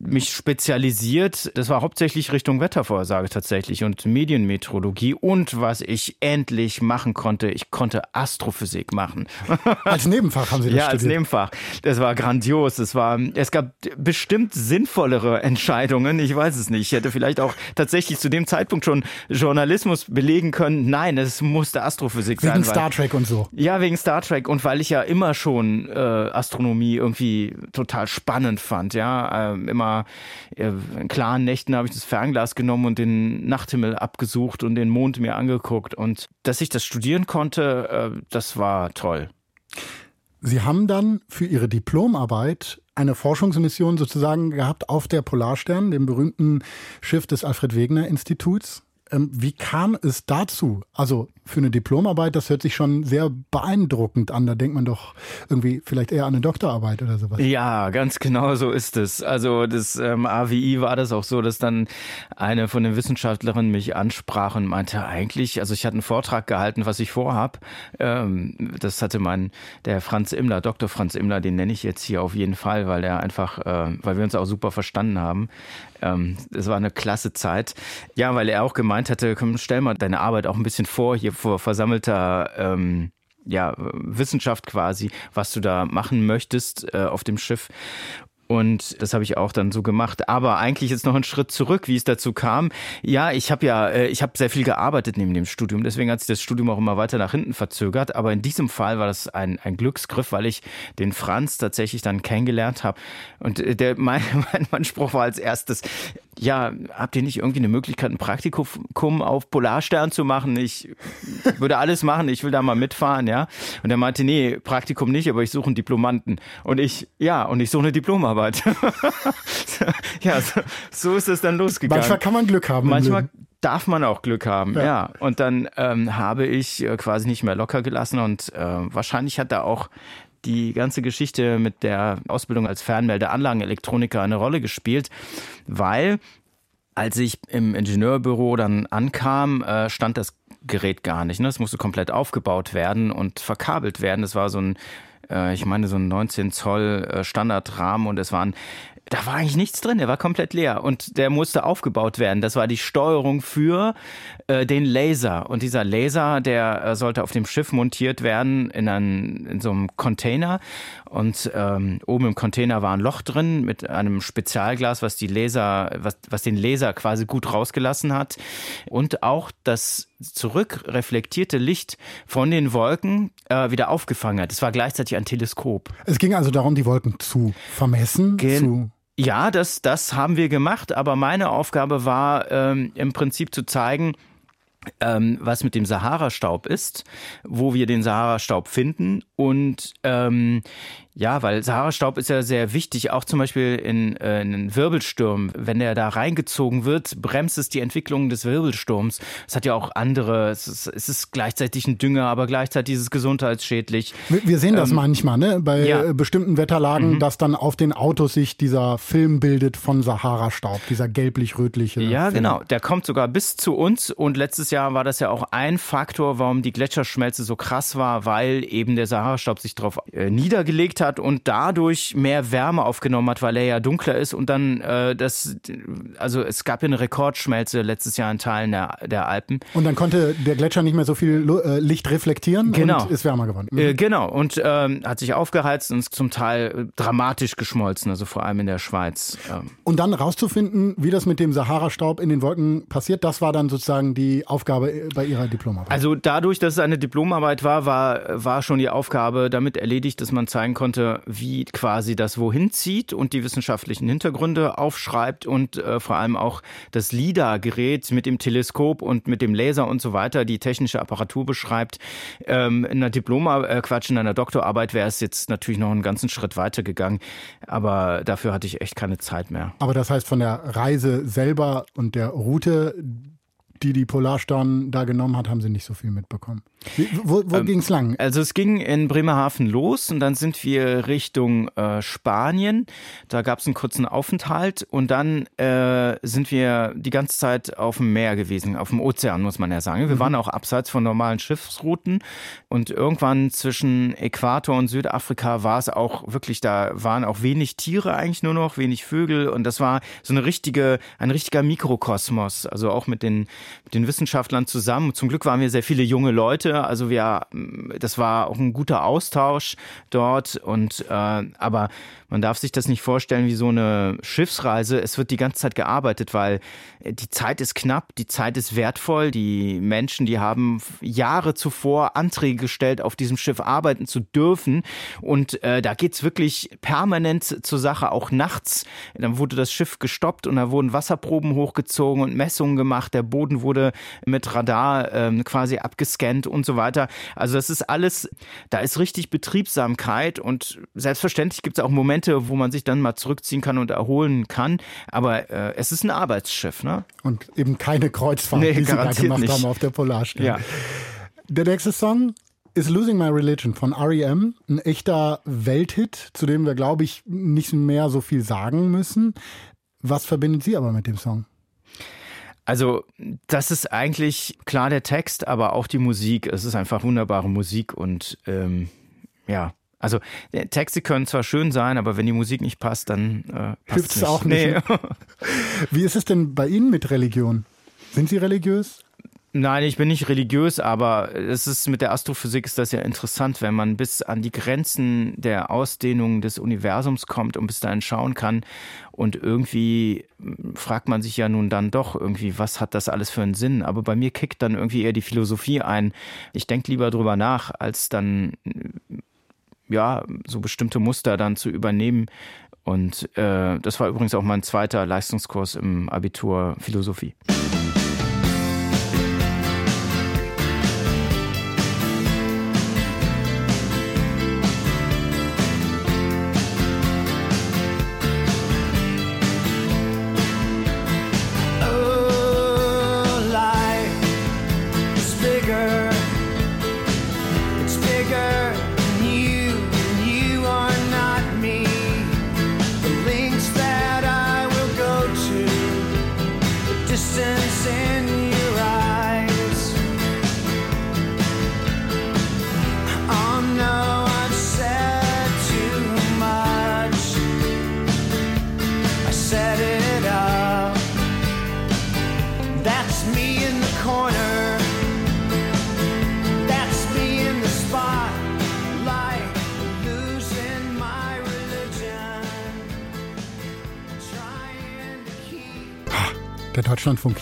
Speaker 2: mich spezialisiert. Das war hauptsächlich Richtung Wettervorhersage tatsächlich und Medienmeteorologie. Und was ich endlich machen konnte, ich konnte Astrophysik machen.
Speaker 1: Als Nebenfach haben Sie das
Speaker 2: Ja, studiert. als Nebenfach. Das war grandios. Es war, es gab bestimmt sinnvollere Entscheidungen. Ich weiß es nicht. Ich hätte vielleicht auch tatsächlich zu dem Zeitpunkt schon Journalismus belegen können. Nein, es musste Astrophysik
Speaker 1: wegen
Speaker 2: sein.
Speaker 1: Wegen Star Trek und so.
Speaker 2: Ja, wegen Star Trek und weil ich ja immer schon äh, Astronomie irgendwie total spannend fand. Ja, äh, immer äh, in klaren Nächten habe ich das Fernglas genommen und den Nachthimmel abgesucht und den Mond mir angeguckt. Und dass ich das studieren konnte, äh, das war toll.
Speaker 1: Sie haben dann für Ihre Diplomarbeit eine Forschungsmission sozusagen gehabt auf der Polarstern, dem berühmten Schiff des Alfred Wegener Instituts. Ähm, wie kam es dazu? Also für eine Diplomarbeit, das hört sich schon sehr beeindruckend an. Da denkt man doch irgendwie vielleicht eher an eine Doktorarbeit oder sowas.
Speaker 2: Ja, ganz genau so ist es. Also das ähm, AWI war das auch so, dass dann eine von den Wissenschaftlerinnen mich ansprach und meinte eigentlich, also ich hatte einen Vortrag gehalten, was ich vorhab. Ähm, das hatte mein der Franz Immler, Dr. Franz Immler, den nenne ich jetzt hier auf jeden Fall, weil er einfach, äh, weil wir uns auch super verstanden haben. Ähm, war eine klasse Zeit. Ja, weil er auch gemeint hatte, komm, stell mal deine Arbeit auch ein bisschen vor hier vor versammelter ähm, ja, Wissenschaft quasi, was du da machen möchtest äh, auf dem Schiff. Und das habe ich auch dann so gemacht. Aber eigentlich jetzt noch einen Schritt zurück, wie es dazu kam. Ja, ich habe ja, äh, ich habe sehr viel gearbeitet neben dem Studium. Deswegen hat sich das Studium auch immer weiter nach hinten verzögert. Aber in diesem Fall war das ein, ein Glücksgriff, weil ich den Franz tatsächlich dann kennengelernt habe. Und äh, der, mein, mein Anspruch war als erstes, ja, habt ihr nicht irgendwie eine Möglichkeit, ein Praktikum auf Polarstern zu machen? Ich würde alles machen, ich will da mal mitfahren, ja. Und er meinte, nee, Praktikum nicht, aber ich suche einen Diplomanten. Und ich, ja, und ich suche eine Diplomarbeit. ja, so, so, ist es dann losgegangen.
Speaker 1: Manchmal kann man Glück haben.
Speaker 2: Manchmal darf man auch Glück haben, ja. ja. Und dann ähm, habe ich äh, quasi nicht mehr locker gelassen und äh, wahrscheinlich hat da auch die ganze Geschichte mit der Ausbildung als Fernmeldeanlagenelektroniker eine Rolle gespielt, weil als ich im Ingenieurbüro dann ankam, äh, stand das Gerät gar nicht. Ne? Es musste komplett aufgebaut werden und verkabelt werden. Das war so ein äh, ich meine, so ein 19 Zoll äh, Standardrahmen und es waren da war eigentlich nichts drin, der war komplett leer und der musste aufgebaut werden. Das war die Steuerung für äh, den Laser und dieser Laser, der äh, sollte auf dem Schiff montiert werden in, einen, in so einem Container und ähm, oben im Container war ein Loch drin mit einem Spezialglas, was die Laser, was, was den Laser quasi gut rausgelassen hat und auch das zurückreflektierte Licht von den Wolken äh, wieder aufgefangen hat. Es war gleichzeitig ein Teleskop.
Speaker 1: Es ging also darum, die Wolken zu vermessen, Gen zu
Speaker 2: ja, das, das haben wir gemacht, aber meine Aufgabe war ähm, im Prinzip zu zeigen, ähm, was mit dem Sahara-Staub ist, wo wir den Sahara-Staub finden und ähm, ja, weil Sahara-Staub ist ja sehr wichtig, auch zum Beispiel in, äh, in Wirbelstürmen. Wenn der da reingezogen wird, bremst es die Entwicklung des Wirbelsturms. Es hat ja auch andere, es ist, es ist gleichzeitig ein Dünger, aber gleichzeitig ist es gesundheitsschädlich.
Speaker 1: Wir, wir sehen das ähm, manchmal, ne? Bei ja. bestimmten Wetterlagen, mhm. dass dann auf den Autos sich dieser Film bildet von Sahara-Staub, dieser gelblich-rötliche.
Speaker 2: Ja,
Speaker 1: Film.
Speaker 2: genau. Der kommt sogar bis zu uns und letztes Jahr war das ja auch ein Faktor, warum die Gletscherschmelze so krass war, weil eben der Sahara-Staub sich darauf äh, niedergelegt hat hat und dadurch mehr Wärme aufgenommen hat, weil er ja dunkler ist und dann äh, das, also es gab ja eine Rekordschmelze letztes Jahr in Teilen der, der Alpen.
Speaker 1: Und dann konnte der Gletscher nicht mehr so viel äh, Licht reflektieren
Speaker 2: genau.
Speaker 1: und ist wärmer geworden.
Speaker 2: Mhm. Äh, genau, und ähm, hat sich aufgeheizt und ist zum Teil dramatisch geschmolzen, also vor allem in der Schweiz. Ähm.
Speaker 1: Und dann rauszufinden, wie das mit dem Sahara-Staub in den Wolken passiert, das war dann sozusagen die Aufgabe bei Ihrer Diplomarbeit.
Speaker 2: Also dadurch, dass es eine Diplomarbeit war, war, war schon die Aufgabe damit erledigt, dass man zeigen konnte, wie quasi das wohin zieht und die wissenschaftlichen Hintergründe aufschreibt und äh, vor allem auch das LIDAR-Gerät mit dem Teleskop und mit dem Laser und so weiter, die technische Apparatur beschreibt. Ähm, in einer Diploma, äh, Quatsch, in einer Doktorarbeit wäre es jetzt natürlich noch einen ganzen Schritt weiter gegangen, aber dafür hatte ich echt keine Zeit mehr.
Speaker 1: Aber das heißt, von der Reise selber und der Route, die die Polarstern da genommen hat, haben Sie nicht so viel mitbekommen. Wo wo ähm, ging es lang?
Speaker 2: Also es ging in Bremerhaven los und dann sind wir Richtung äh, Spanien. Da gab es einen kurzen Aufenthalt und dann äh, sind wir die ganze Zeit auf dem Meer gewesen, auf dem Ozean muss man ja sagen. Wir mhm. waren auch abseits von normalen Schiffsrouten und irgendwann zwischen Äquator und Südafrika war es auch wirklich, da waren auch wenig Tiere eigentlich nur noch, wenig Vögel und das war so eine richtige, ein richtiger Mikrokosmos, also auch mit den, mit den Wissenschaftlern zusammen. Zum Glück waren wir sehr viele junge Leute also wir, das war auch ein guter Austausch dort und äh, aber man darf sich das nicht vorstellen wie so eine Schiffsreise. Es wird die ganze Zeit gearbeitet, weil die Zeit ist knapp, die Zeit ist wertvoll. Die Menschen, die haben Jahre zuvor Anträge gestellt, auf diesem Schiff arbeiten zu dürfen. Und äh, da geht's wirklich permanent zur Sache, auch nachts. Dann wurde das Schiff gestoppt und da wurden Wasserproben hochgezogen und Messungen gemacht. Der Boden wurde mit Radar ähm, quasi abgescannt und so weiter. Also das ist alles, da ist richtig Betriebsamkeit und selbstverständlich gibt es auch Momente, Momente, wo man sich dann mal zurückziehen kann und erholen kann. Aber äh, es ist ein Arbeitsschiff, ne?
Speaker 1: Und eben keine Kreuzfahrt, nee, die sie da gemacht nicht. haben auf der Polarstern. Ja. Der nächste Song ist Losing My Religion von R.E.M. Ein echter Welthit, zu dem wir, glaube ich, nicht mehr so viel sagen müssen. Was verbindet Sie aber mit dem Song?
Speaker 2: Also, das ist eigentlich klar der Text, aber auch die Musik. Es ist einfach wunderbare Musik und ähm, ja, also Texte können zwar schön sein, aber wenn die Musik nicht passt, dann äh, passt es
Speaker 1: auch nicht. Nee. Wie ist es denn bei Ihnen mit Religion? Sind Sie religiös?
Speaker 2: Nein, ich bin nicht religiös, aber es ist mit der Astrophysik ist das ja interessant, wenn man bis an die Grenzen der Ausdehnung des Universums kommt und bis dahin schauen kann. Und irgendwie fragt man sich ja nun dann doch irgendwie, was hat das alles für einen Sinn? Aber bei mir kickt dann irgendwie eher die Philosophie ein. Ich denke lieber drüber nach, als dann ja, so bestimmte Muster dann zu übernehmen. Und äh, das war übrigens auch mein zweiter Leistungskurs im Abitur Philosophie.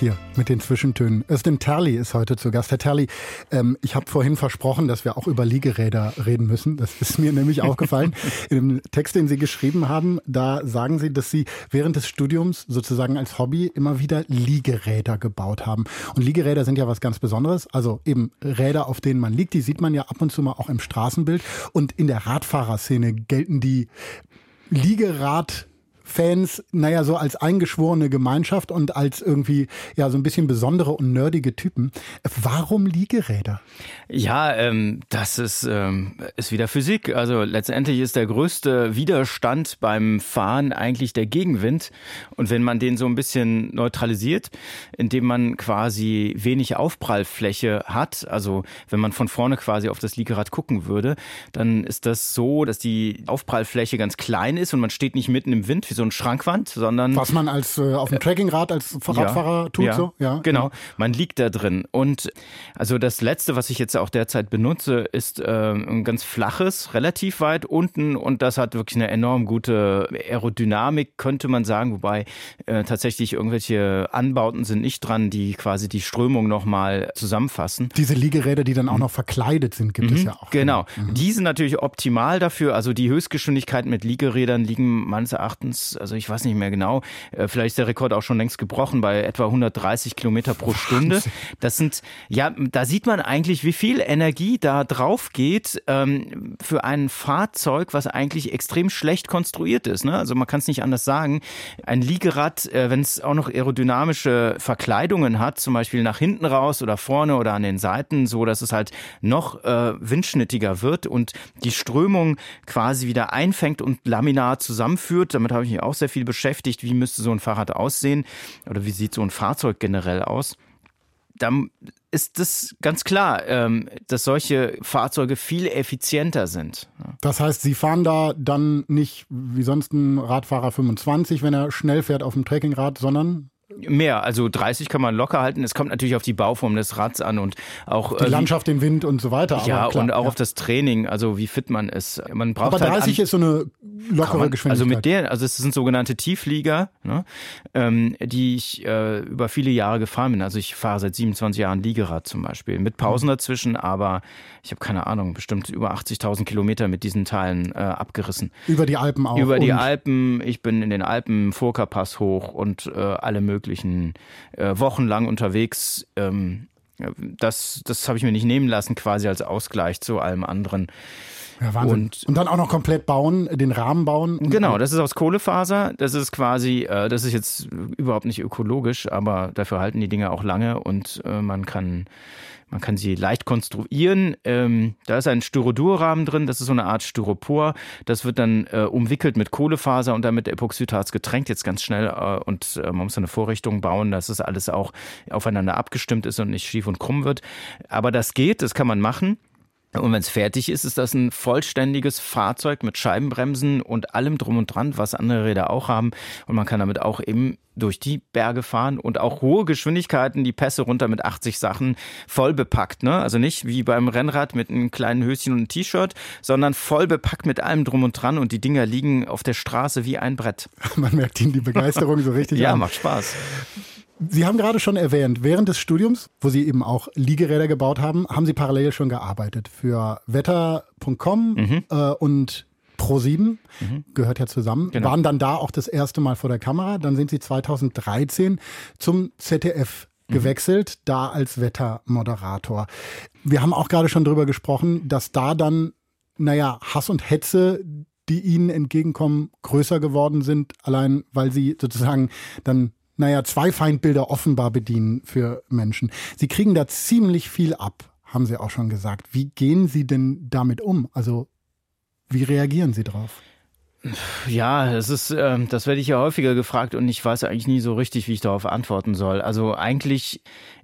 Speaker 1: Hier mit den Zwischentönen. Östin Terli ist heute zu Gast. Herr Terli, ähm, ich habe vorhin versprochen, dass wir auch über Liegeräder reden müssen. Das ist mir nämlich aufgefallen. In dem Text, den Sie geschrieben haben, da sagen Sie, dass Sie während des Studiums sozusagen als Hobby immer wieder Liegeräder gebaut haben. Und Liegeräder sind ja was ganz Besonderes. Also eben Räder, auf denen man liegt. Die sieht man ja ab und zu mal auch im Straßenbild. Und in der Radfahrerszene gelten die Liegerad Fans, naja, so als eingeschworene Gemeinschaft und als irgendwie, ja, so ein bisschen besondere und nerdige Typen. Warum Liegeräder?
Speaker 2: Ja, ähm, das ist, ähm, ist wieder Physik. Also letztendlich ist der größte Widerstand beim Fahren eigentlich der Gegenwind. Und wenn man den so ein bisschen neutralisiert, indem man quasi wenig Aufprallfläche hat, also wenn man von vorne quasi auf das Liegerad gucken würde, dann ist das so, dass die Aufprallfläche ganz klein ist und man steht nicht mitten im Wind wie so eine Schrankwand, sondern.
Speaker 1: Was man als äh, auf dem Trackingrad als Radfahrer
Speaker 2: ja,
Speaker 1: tut,
Speaker 2: ja,
Speaker 1: so?
Speaker 2: Ja. Genau. Man liegt da drin. Und also das letzte, was ich jetzt auch derzeit benutze, ist äh, ein ganz flaches, relativ weit unten und das hat wirklich eine enorm gute Aerodynamik, könnte man sagen, wobei äh, tatsächlich irgendwelche Anbauten sind nicht dran, die quasi die Strömung nochmal zusammenfassen.
Speaker 1: Diese Liegeräder, die dann auch noch verkleidet sind, gibt mhm. es ja auch.
Speaker 2: Genau. Mhm. Die sind natürlich optimal dafür. Also die Höchstgeschwindigkeiten mit Liegerädern liegen meines Erachtens, also ich weiß nicht mehr genau, äh, vielleicht ist der Rekord auch schon längst gebrochen bei etwa 130 Kilometer pro Stunde. Das sind, ja, da sieht man eigentlich, wie viel Energie da drauf geht ähm, für ein Fahrzeug, was eigentlich extrem schlecht konstruiert ist. Ne? Also man kann es nicht anders sagen. Ein Liegerad, äh, wenn es auch noch aerodynamische Verkleidungen hat, zum Beispiel nach hinten raus oder vorne oder an den Seiten, so dass es halt noch äh, windschnittiger wird und die Strömung quasi wieder einfängt und laminar zusammenführt. Damit habe ich mich auch sehr viel beschäftigt. Wie müsste so ein Fahrrad aussehen oder wie sieht so ein Fahrzeug generell aus? Dann ist es ganz klar, ähm, dass solche Fahrzeuge viel effizienter sind.
Speaker 1: Das heißt, Sie fahren da dann nicht wie sonst ein Radfahrer 25, wenn er schnell fährt auf dem Trekkingrad, sondern
Speaker 2: Mehr, also 30 kann man locker halten. Es kommt natürlich auf die Bauform des Rads an und auch
Speaker 1: die äh, Landschaft, den Wind und so weiter.
Speaker 2: Ja, klar, und auch ja. auf das Training, also wie fit man ist. Man braucht
Speaker 1: aber 30
Speaker 2: halt
Speaker 1: ist so eine lockere man, Geschwindigkeit.
Speaker 2: Also mit der, also es sind sogenannte Tieflieger, ne, ähm, die ich äh, über viele Jahre gefahren bin. Also ich fahre seit 27 Jahren Liegerad zum Beispiel, mit Pausen mhm. dazwischen, aber ich habe keine Ahnung, bestimmt über 80.000 Kilometer mit diesen Teilen äh, abgerissen.
Speaker 1: Über die Alpen auch.
Speaker 2: Über die Alpen. Ich bin in den Alpen Furka-Pass hoch und äh, alle möglichen äh, wochenlang unterwegs. Ähm, das das habe ich mir nicht nehmen lassen, quasi als Ausgleich zu allem anderen.
Speaker 1: Ja, Wahnsinn. Und, und dann auch noch komplett bauen, den Rahmen bauen.
Speaker 2: Genau, das ist aus Kohlefaser. Das ist quasi, äh, das ist jetzt überhaupt nicht ökologisch, aber dafür halten die Dinge auch lange und äh, man kann man kann sie leicht konstruieren. Ähm, da ist ein Styrodurrahmen drin, das ist so eine Art Styropor. Das wird dann äh, umwickelt mit Kohlefaser und dann mit Epoxidharz getränkt, jetzt ganz schnell. Äh, und äh, man muss eine Vorrichtung bauen, dass es alles auch aufeinander abgestimmt ist und nicht schief und krumm wird. Aber das geht, das kann man machen. Und wenn es fertig ist, ist das ein vollständiges Fahrzeug mit Scheibenbremsen und allem drum und dran, was andere Räder auch haben. Und man kann damit auch eben durch die Berge fahren und auch hohe Geschwindigkeiten, die Pässe runter mit 80 Sachen voll bepackt. Ne? Also nicht wie beim Rennrad mit einem kleinen Höschen und einem T-Shirt, sondern voll bepackt mit allem drum und dran und die Dinger liegen auf der Straße wie ein Brett.
Speaker 1: Man merkt ihnen die Begeisterung so richtig
Speaker 2: ja,
Speaker 1: an.
Speaker 2: Ja, macht Spaß.
Speaker 1: Sie haben gerade schon erwähnt, während des Studiums, wo Sie eben auch Liegeräder gebaut haben, haben Sie parallel schon gearbeitet für wetter.com mhm. äh, und Pro7, mhm. gehört ja zusammen, genau. waren dann da auch das erste Mal vor der Kamera. Dann sind Sie 2013 zum ZDF mhm. gewechselt, da als Wettermoderator. Wir haben auch gerade schon darüber gesprochen, dass da dann, naja, Hass und Hetze, die Ihnen entgegenkommen, größer geworden sind, allein weil Sie sozusagen dann naja, zwei Feindbilder offenbar bedienen für Menschen. Sie kriegen da ziemlich viel ab, haben Sie auch schon gesagt. Wie gehen Sie denn damit um? Also, wie reagieren Sie drauf?
Speaker 2: Ja, das ist, äh, das werde ich ja häufiger gefragt und ich weiß eigentlich nie so richtig, wie ich darauf antworten soll. Also eigentlich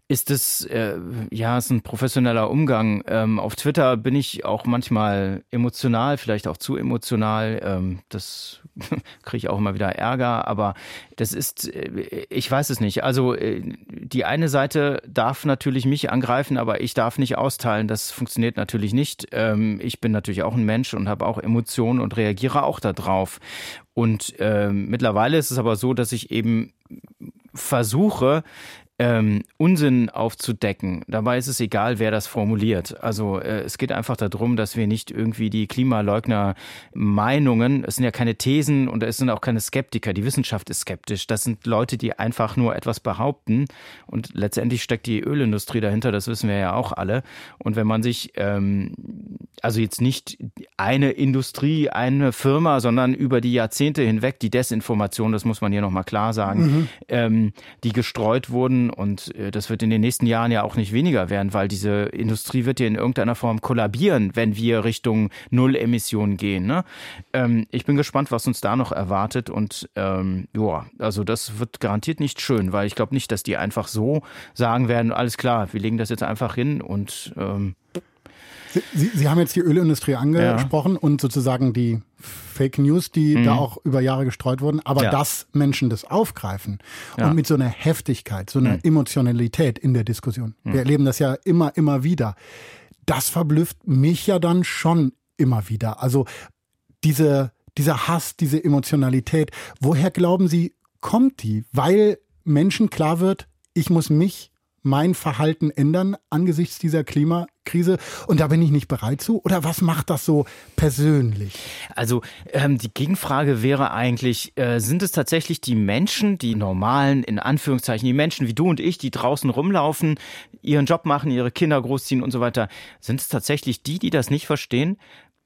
Speaker 2: ist es, äh, ja, ist ein professioneller Umgang. Ähm, auf Twitter bin ich auch manchmal emotional, vielleicht auch zu emotional. Ähm, das kriege ich auch immer wieder Ärger, aber das ist, äh, ich weiß es nicht. Also äh, die eine Seite darf natürlich mich angreifen, aber ich darf nicht austeilen. Das funktioniert natürlich nicht. Ähm, ich bin natürlich auch ein Mensch und habe auch Emotionen und reagiere auch darauf. Und äh, mittlerweile ist es aber so, dass ich eben versuche, ähm, Unsinn aufzudecken. Dabei ist es egal, wer das formuliert. Also äh, es geht einfach darum, dass wir nicht irgendwie die Klimaleugner-Meinungen, es sind ja keine Thesen und es sind auch keine Skeptiker. Die Wissenschaft ist skeptisch. Das sind Leute, die einfach nur etwas behaupten und letztendlich steckt die Ölindustrie dahinter. Das wissen wir ja auch alle. Und wenn man sich ähm, also jetzt nicht eine Industrie, eine Firma, sondern über die Jahrzehnte hinweg die Desinformation, das muss man hier nochmal klar sagen, mhm. ähm, die gestreut wurden und äh, das wird in den nächsten Jahren ja auch nicht weniger werden, weil diese Industrie wird ja in irgendeiner Form kollabieren, wenn wir Richtung Null-Emissionen gehen. Ne? Ähm, ich bin gespannt, was uns da noch erwartet und ähm, ja, also das wird garantiert nicht schön, weil ich glaube nicht, dass die einfach so sagen werden, alles klar, wir legen das jetzt einfach hin und ähm,
Speaker 1: Sie, Sie, haben jetzt die Ölindustrie angesprochen ja. und sozusagen die Fake News, die mhm. da auch über Jahre gestreut wurden, aber ja. dass Menschen das aufgreifen ja. und mit so einer Heftigkeit, so einer mhm. Emotionalität in der Diskussion. Mhm. Wir erleben das ja immer, immer wieder. Das verblüfft mich ja dann schon immer wieder. Also diese, dieser Hass, diese Emotionalität, woher glauben Sie, kommt die? Weil Menschen klar wird, ich muss mich mein Verhalten ändern angesichts dieser Klimakrise? Und da bin ich nicht bereit zu? Oder was macht das so persönlich?
Speaker 2: Also ähm, die Gegenfrage wäre eigentlich, äh, sind es tatsächlich die Menschen, die normalen, in Anführungszeichen, die Menschen wie du und ich, die draußen rumlaufen, ihren Job machen, ihre Kinder großziehen und so weiter, sind es tatsächlich die, die das nicht verstehen?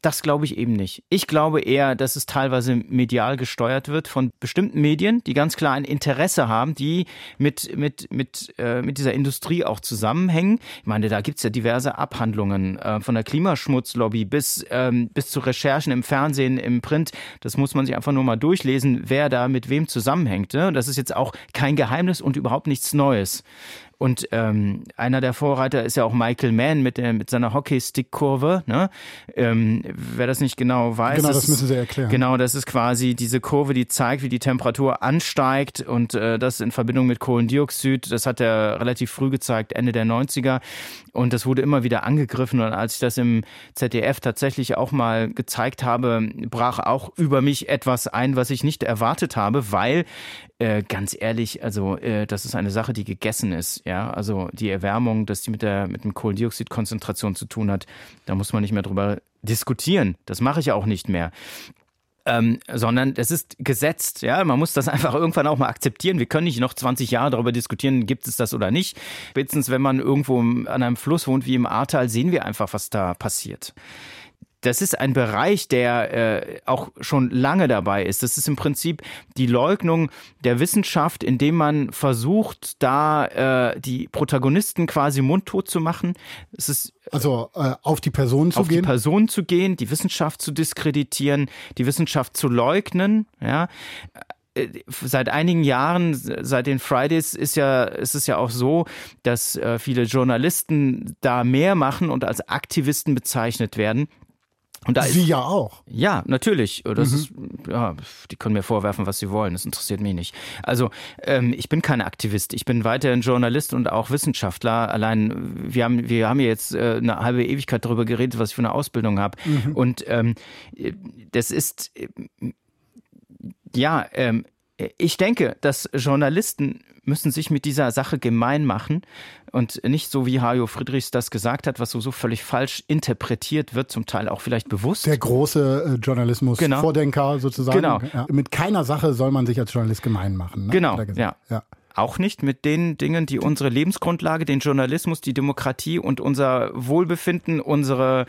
Speaker 2: Das glaube ich eben nicht. Ich glaube eher, dass es teilweise medial gesteuert wird von bestimmten Medien, die ganz klar ein Interesse haben, die mit, mit, mit, äh, mit dieser Industrie auch zusammenhängen. Ich meine, da gibt's ja diverse Abhandlungen, äh, von der Klimaschmutzlobby bis, ähm, bis zu Recherchen im Fernsehen, im Print. Das muss man sich einfach nur mal durchlesen, wer da mit wem zusammenhängt. Ne? Das ist jetzt auch kein Geheimnis und überhaupt nichts Neues. Und ähm, einer der Vorreiter ist ja auch Michael Mann mit, der, mit seiner Hockeystick-Kurve. Ne? Ähm, wer das nicht genau weiß.
Speaker 1: Genau, das müssen Sie erklären.
Speaker 2: Genau, das ist quasi diese Kurve, die zeigt, wie die Temperatur ansteigt und äh, das in Verbindung mit Kohlendioxid. Das hat er relativ früh gezeigt, Ende der 90er. Und das wurde immer wieder angegriffen. Und als ich das im ZDF tatsächlich auch mal gezeigt habe, brach auch über mich etwas ein, was ich nicht erwartet habe, weil äh, ganz ehrlich, also äh, das ist eine Sache, die gegessen ist. Ja, also die Erwärmung, dass die mit der mit dem Kohlendioxidkonzentration zu tun hat, da muss man nicht mehr drüber diskutieren. Das mache ich auch nicht mehr. Ähm, sondern es ist gesetzt. Ja, man muss das einfach irgendwann auch mal akzeptieren. Wir können nicht noch 20 Jahre darüber diskutieren, gibt es das oder nicht. Spätestens, wenn man irgendwo an einem Fluss wohnt wie im Ahrtal, sehen wir einfach, was da passiert das ist ein Bereich, der äh, auch schon lange dabei ist. Das ist im Prinzip die Leugnung der Wissenschaft, indem man versucht, da äh, die Protagonisten quasi mundtot zu machen. Es ist
Speaker 1: also äh, auf die Person zu
Speaker 2: auf
Speaker 1: gehen.
Speaker 2: Auf die Person zu gehen, die Wissenschaft zu diskreditieren, die Wissenschaft zu leugnen, ja äh, seit einigen Jahren, seit den Fridays, ist ja, ist es ja auch so, dass äh, viele Journalisten da mehr machen und als Aktivisten bezeichnet werden.
Speaker 1: Und da Sie ist, ja auch.
Speaker 2: Ja, natürlich. Das mhm. ist, ja, die können mir vorwerfen, was sie wollen. Das interessiert mich nicht. Also ähm, ich bin kein Aktivist. Ich bin weiterhin Journalist und auch Wissenschaftler. Allein wir haben wir haben jetzt äh, eine halbe Ewigkeit darüber geredet, was ich für eine Ausbildung habe. Mhm. Und ähm, das ist äh, ja. Ähm, ich denke, dass Journalisten müssen sich mit dieser Sache gemein machen und nicht so wie Hajo Friedrichs das gesagt hat, was so, so völlig falsch interpretiert wird, zum Teil auch vielleicht bewusst.
Speaker 1: Der große äh, Journalismus-Vordenker genau. sozusagen. Genau. Ja, mit keiner Sache soll man sich als Journalist gemein machen.
Speaker 2: Ne? Genau, ja. ja. Auch nicht mit den Dingen, die unsere Lebensgrundlage, den Journalismus, die Demokratie und unser Wohlbefinden, unsere,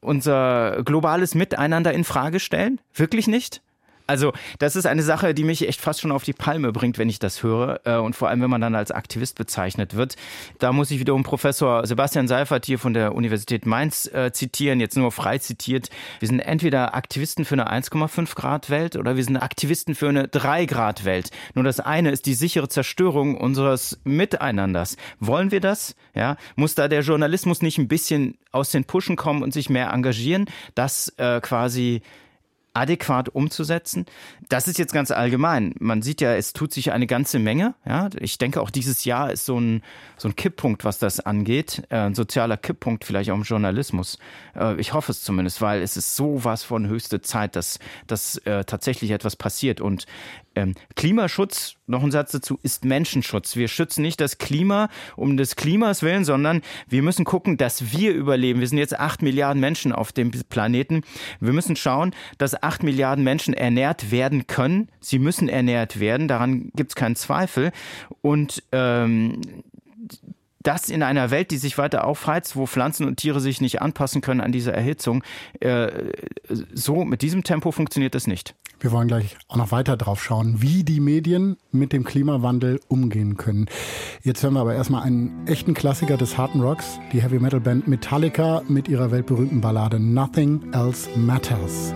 Speaker 2: unser globales Miteinander in Frage stellen. Wirklich nicht? Also das ist eine Sache, die mich echt fast schon auf die Palme bringt, wenn ich das höre. Äh, und vor allem, wenn man dann als Aktivist bezeichnet wird. Da muss ich wiederum Professor Sebastian Seifert hier von der Universität Mainz äh, zitieren, jetzt nur frei zitiert. Wir sind entweder Aktivisten für eine 1,5 Grad Welt oder wir sind Aktivisten für eine 3 Grad Welt. Nur das eine ist die sichere Zerstörung unseres Miteinanders. Wollen wir das? Ja, muss da der Journalismus nicht ein bisschen aus den Puschen kommen und sich mehr engagieren, dass äh, quasi adäquat umzusetzen. Das ist jetzt ganz allgemein. Man sieht ja, es tut sich eine ganze Menge. Ja, ich denke auch dieses Jahr ist so ein, so ein Kipppunkt, was das angeht. Äh, ein sozialer Kipppunkt vielleicht auch im Journalismus. Äh, ich hoffe es zumindest, weil es ist sowas von höchste Zeit, dass, dass äh, tatsächlich etwas passiert. Und Ähm, Klimaschutz, noch ein Satz dazu, ist Menschenschutz. Wir schützen nicht das Klima um des Klimas willen, sondern wir müssen gucken, dass wir überleben. Wir sind jetzt acht Milliarden Menschen auf dem Planeten. Wir müssen schauen, dass acht Milliarden Menschen ernährt werden können. Sie müssen ernährt werden, daran gibt es keinen Zweifel. Und ähm, das in einer Welt, die sich weiter aufheizt, wo Pflanzen und Tiere sich nicht anpassen können an diese Erhitzung, äh, so mit diesem Tempo funktioniert das nicht.
Speaker 1: Wir wollen gleich auch noch weiter drauf schauen, wie die Medien mit dem Klimawandel umgehen können. Jetzt hören wir aber erstmal einen echten Klassiker des harten Rocks, die Heavy Metal Band Metallica mit ihrer weltberühmten Ballade Nothing Else Matters.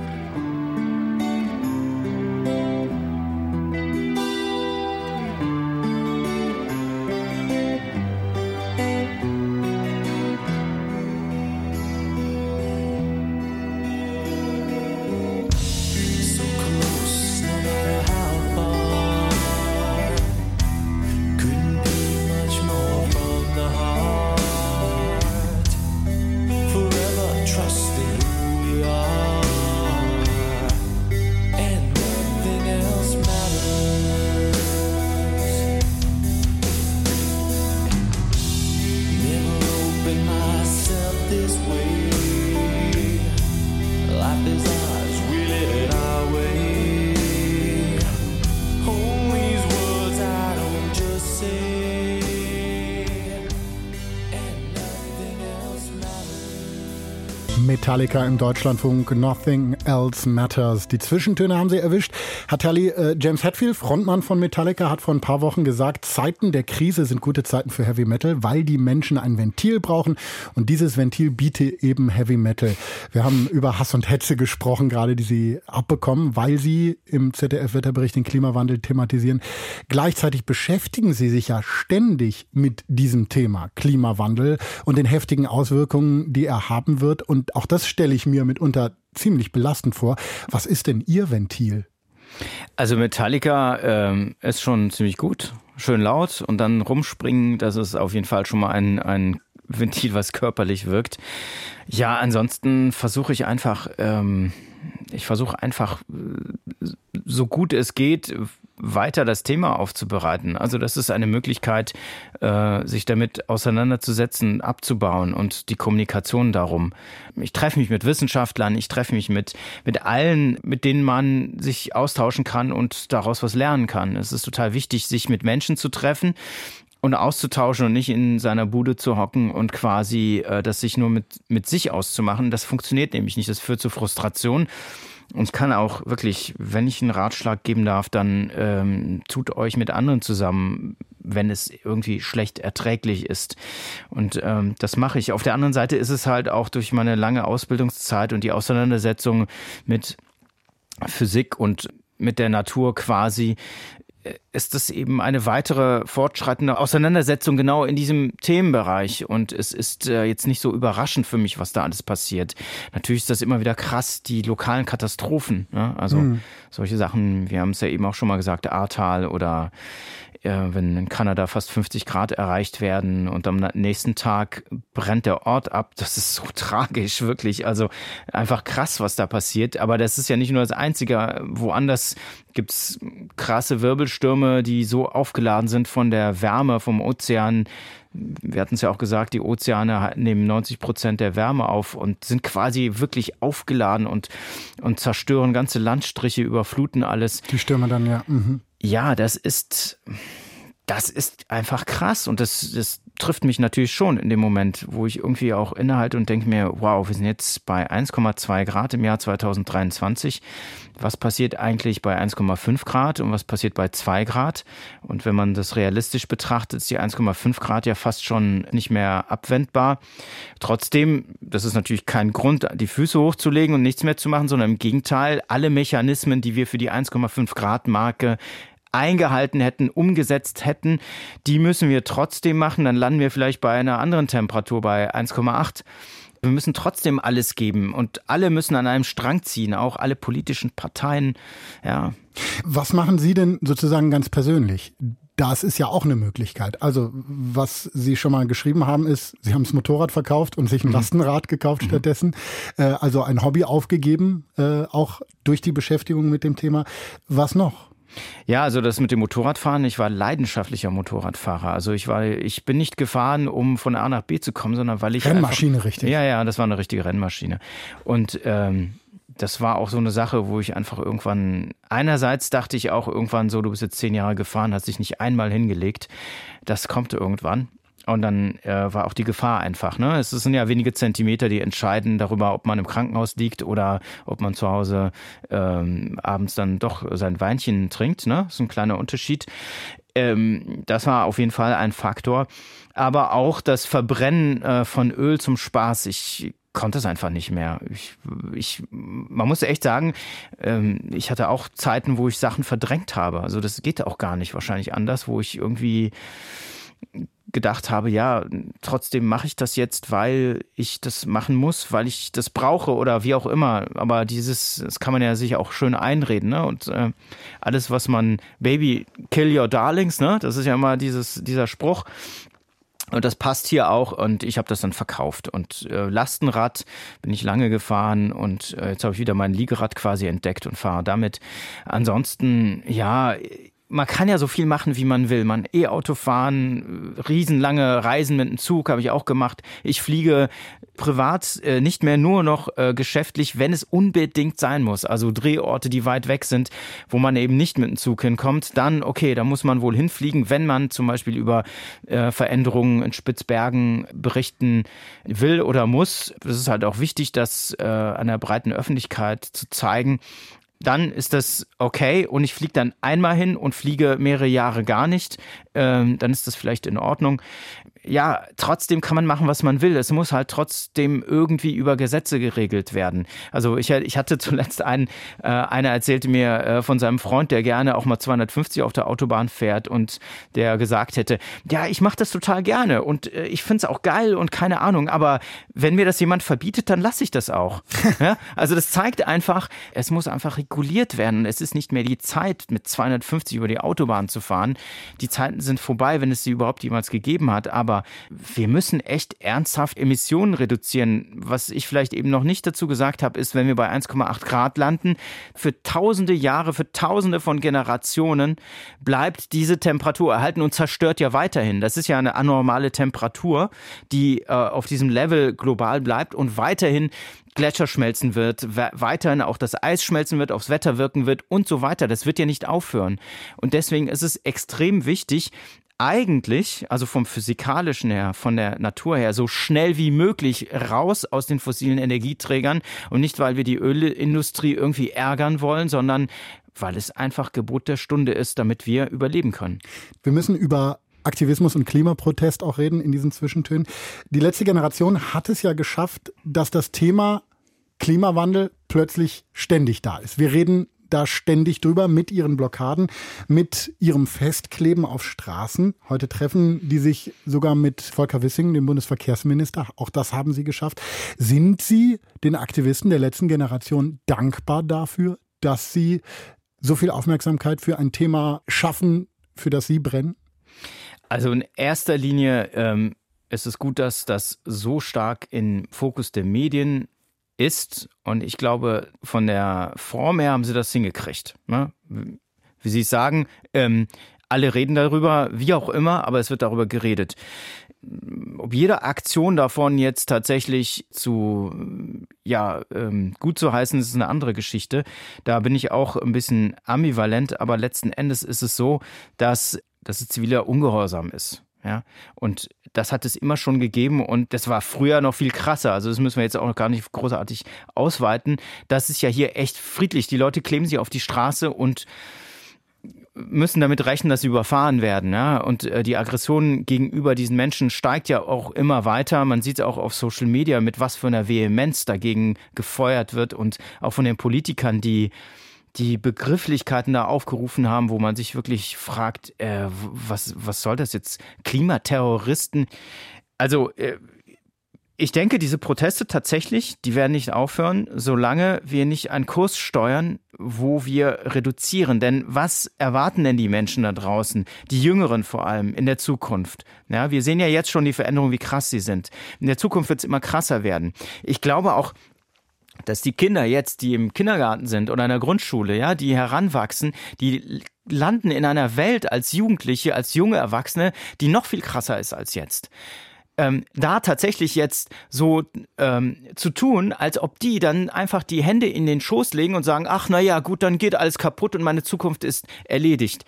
Speaker 1: this Metallica im Deutschlandfunk Nothing Else Matters. Die Zwischentöne haben sie erwischt. Hat Tally, äh, James Hetfield, Frontmann von Metallica, hat vor ein paar Wochen gesagt, Zeiten der Krise sind gute Zeiten für Heavy Metal, weil die Menschen ein Ventil brauchen und dieses Ventil bietet eben Heavy Metal. Wir haben über Hass und Hetze gesprochen, gerade die sie abbekommen, weil sie im ZDF-Wetterbericht den Klimawandel thematisieren. Gleichzeitig beschäftigen sie sich ja ständig mit diesem Thema Klimawandel und den heftigen Auswirkungen, die er haben wird. Und auch das das stelle ich mir mitunter ziemlich belastend vor. Was ist denn Ihr Ventil?
Speaker 2: Also Metallica ähm, ist schon ziemlich gut, schön laut und dann rumspringen, das ist auf jeden Fall schon mal ein, ein Ventil, was körperlich wirkt. Ja, ansonsten versuche ich einfach, ähm, ich versuche einfach äh, so gut es geht, weiter das Thema aufzubereiten. Also das ist eine Möglichkeit, äh, sich damit auseinanderzusetzen, abzubauen und die Kommunikation darum. Ich treffe mich mit Wissenschaftlern, ich treffe mich mit, mit allen, mit denen man sich austauschen kann und daraus was lernen kann. Es ist total wichtig, sich mit Menschen zu treffen, und auszutauschen und nicht in seiner Bude zu hocken und quasi äh, das sich nur mit, mit sich auszumachen. Das funktioniert nämlich nicht. Das führt zu Frustration. Und kann auch wirklich, wenn ich einen Ratschlag geben darf, dann ähm, tut euch mit anderen zusammen, wenn es irgendwie schlecht erträglich ist. Und ähm, das mache ich. Auf der anderen Seite ist es halt auch durch meine lange Ausbildungszeit und die Auseinandersetzung mit Physik und mit der Natur quasi ist das eben eine weitere fortschreitende Auseinandersetzung genau in diesem Themenbereich. Und es ist äh, jetzt nicht so überraschend für mich, was da alles passiert. Natürlich ist das immer wieder krass, die lokalen Katastrophen. Ne? Also mhm. solche Sachen, wir haben es ja eben auch schon mal gesagt, Ahrtal oder wenn in Kanada fast 50 Grad erreicht werden und am nächsten Tag brennt der Ort ab. Das ist so tragisch, wirklich. Also einfach krass, was da passiert. Aber das ist ja nicht nur das Einzige. Woanders gibt es krasse Wirbelstürme, die so aufgeladen sind von der Wärme vom Ozean. Wir hatten es ja auch gesagt, die Ozeane nehmen 90 Prozent der Wärme auf und sind quasi wirklich aufgeladen und, und zerstören ganze Landstriche, überfluten alles.
Speaker 1: Die Stürme dann, ja. Mhm.
Speaker 2: Ja, das ist, das ist einfach krass und das, das trifft mich natürlich schon in dem Moment, wo ich irgendwie auch innehalte und denke mir, wow, wir sind jetzt bei 1,2 Grad im Jahr 2023. Was passiert eigentlich bei 1,5 Grad und was passiert bei 2 Grad? Und wenn man das realistisch betrachtet, ist die 1,5 Grad ja fast schon nicht mehr abwendbar. Trotzdem, das ist natürlich kein Grund, die Füße hochzulegen und nichts mehr zu machen, sondern im Gegenteil, alle Mechanismen, die wir für die 1,5 Grad Marke eingehalten hätten, umgesetzt hätten, die müssen wir trotzdem machen. Dann landen wir vielleicht bei einer anderen Temperatur, bei 1,8. Wir müssen trotzdem alles geben und alle müssen an einem Strang ziehen, auch alle politischen Parteien. Ja.
Speaker 1: Was machen Sie denn sozusagen ganz persönlich? Das ist ja auch eine Möglichkeit. Also, was Sie schon mal geschrieben haben, ist, Sie haben das Motorrad verkauft und sich ein mhm. Lastenrad gekauft mhm. stattdessen. Äh, also ein Hobby aufgegeben, äh, auch durch die Beschäftigung mit dem Thema. Was noch?
Speaker 2: Ja, also das mit dem Motorradfahren, ich war leidenschaftlicher Motorradfahrer. Also ich war, ich bin nicht gefahren, um von A nach B zu kommen, sondern weil ich.
Speaker 1: Rennmaschine,
Speaker 2: einfach,
Speaker 1: richtig.
Speaker 2: Ja, ja, das war eine richtige Rennmaschine. Und ähm, das war auch so eine Sache, wo ich einfach irgendwann, einerseits dachte ich auch irgendwann so, du bist jetzt zehn Jahre gefahren, hast dich nicht einmal hingelegt. Das kommt irgendwann. Und dann äh, war auch die Gefahr einfach. Ne? Es sind ja wenige Zentimeter, die entscheiden darüber, ob man im Krankenhaus liegt oder ob man zu Hause ähm, abends dann doch sein Weinchen trinkt. Ne? Das ist ein kleiner Unterschied. Ähm, das war auf jeden Fall ein Faktor. Aber auch das Verbrennen äh, von Öl zum Spaß. Ich konnte es einfach nicht mehr. Ich, ich, man muss echt sagen, ähm, ich hatte auch Zeiten, wo ich Sachen verdrängt habe. Also das geht auch gar nicht wahrscheinlich anders, wo ich irgendwie gedacht habe, ja, trotzdem mache ich das jetzt, weil ich das machen muss, weil ich das brauche oder wie auch immer. Aber dieses, das kann man ja sich auch schön einreden, ne? Und äh, alles, was man, Baby, kill your darlings, ne? Das ist ja immer dieses, dieser Spruch. Und das passt hier auch und ich habe das dann verkauft. Und äh, Lastenrad bin ich lange gefahren und äh, jetzt habe ich wieder mein Liegerad quasi entdeckt und fahre damit. Ansonsten, ja, man kann ja so viel machen, wie man will. Man E-Auto fahren, riesenlange Reisen mit dem Zug habe ich auch gemacht. Ich fliege privat äh, nicht mehr nur noch äh, geschäftlich, wenn es unbedingt sein muss. Also Drehorte, die weit weg sind, wo man eben nicht mit dem Zug hinkommt, dann okay, da muss man wohl hinfliegen, wenn man zum Beispiel über äh, Veränderungen in Spitzbergen berichten will oder muss. Es ist halt auch wichtig, das äh, an der breiten Öffentlichkeit zu zeigen dann ist das okay und ich fliege dann einmal hin und fliege mehrere Jahre gar nicht, ähm, dann ist das vielleicht in Ordnung ja, trotzdem kann man machen, was man will. Es muss halt trotzdem irgendwie über Gesetze geregelt werden. Also ich, ich hatte zuletzt einen, äh, einer erzählte mir äh, von seinem Freund, der gerne auch mal 250 auf der Autobahn fährt und der gesagt hätte, ja, ich mache das total gerne und äh, ich finde es auch geil und keine Ahnung, aber wenn mir das jemand verbietet, dann lasse ich das auch. ja? Also das zeigt einfach, es muss einfach reguliert werden. Es ist nicht mehr die Zeit, mit 250 über die Autobahn zu fahren. Die Zeiten sind vorbei, wenn es sie überhaupt jemals gegeben hat, aber aber wir müssen echt ernsthaft Emissionen reduzieren. Was ich vielleicht eben noch nicht dazu gesagt habe, ist, wenn wir bei 1,8 Grad landen, für tausende Jahre, für tausende von Generationen bleibt diese Temperatur erhalten und zerstört ja weiterhin. Das ist ja eine anormale Temperatur, die äh, auf diesem Level global bleibt und weiterhin Gletscher schmelzen wird, weiterhin auch das Eis schmelzen wird, aufs Wetter wirken wird und so weiter. Das wird ja nicht aufhören. Und deswegen ist es extrem wichtig, eigentlich, also vom physikalischen her, von der Natur her, so schnell wie möglich raus aus den fossilen Energieträgern und nicht, weil wir die Ölindustrie irgendwie ärgern wollen, sondern weil es einfach Gebot der Stunde ist, damit wir überleben können.
Speaker 1: Wir müssen über Aktivismus und Klimaprotest auch reden in diesen Zwischentönen. Die letzte Generation hat es ja geschafft, dass das Thema Klimawandel plötzlich ständig da ist. Wir reden da ständig drüber mit ihren Blockaden, mit ihrem Festkleben auf Straßen. Heute treffen die sich sogar mit Volker Wissing, dem Bundesverkehrsminister. Auch das haben sie geschafft. Sind Sie den Aktivisten der letzten Generation dankbar dafür, dass sie so viel Aufmerksamkeit für ein Thema schaffen, für das Sie brennen?
Speaker 2: Also in erster Linie ähm, ist es gut, dass das so stark im Fokus der Medien ist. Und ich glaube, von der Form her haben sie das hingekriegt. Ne? Wie Sie sagen, ähm, alle reden darüber, wie auch immer, aber es wird darüber geredet. Ob jede Aktion davon jetzt tatsächlich zu, ja, ähm, gut zu heißen, ist eine andere Geschichte. Da bin ich auch ein bisschen ambivalent, aber letzten Endes ist es so, dass, dass es ziviler Ungehorsam ist. Ja, und das hat es immer schon gegeben und das war früher noch viel krasser. Also das müssen wir jetzt auch gar nicht großartig ausweiten. Das ist ja hier echt friedlich. Die Leute kleben sich auf die Straße und müssen damit rechnen, dass sie überfahren werden. Ja? Und äh, die Aggression gegenüber diesen Menschen steigt ja auch immer weiter. Man sieht es auch auf Social Media, mit was für einer Vehemenz dagegen gefeuert wird und auch von den Politikern, die die Begrifflichkeiten da aufgerufen haben, wo man sich wirklich fragt, äh, was, was soll das jetzt? Klimaterroristen? Also, äh, ich denke, diese Proteste tatsächlich, die werden nicht aufhören, solange wir nicht einen Kurs steuern, wo wir reduzieren. Denn was erwarten denn die Menschen da draußen, die Jüngeren vor allem, in der Zukunft? Ja, wir sehen ja jetzt schon die Veränderungen, wie krass sie sind. In der Zukunft wird es immer krasser werden. Ich glaube auch, dass die Kinder jetzt, die im Kindergarten sind oder in der Grundschule, ja, die heranwachsen, die landen in einer Welt als Jugendliche, als junge Erwachsene, die noch viel krasser ist als jetzt ähm, da tatsächlich jetzt so ähm, zu tun, als ob die dann einfach die Hände in den Schoß legen und sagen, ach na ja, gut, dann geht alles kaputt und meine Zukunft ist erledigt.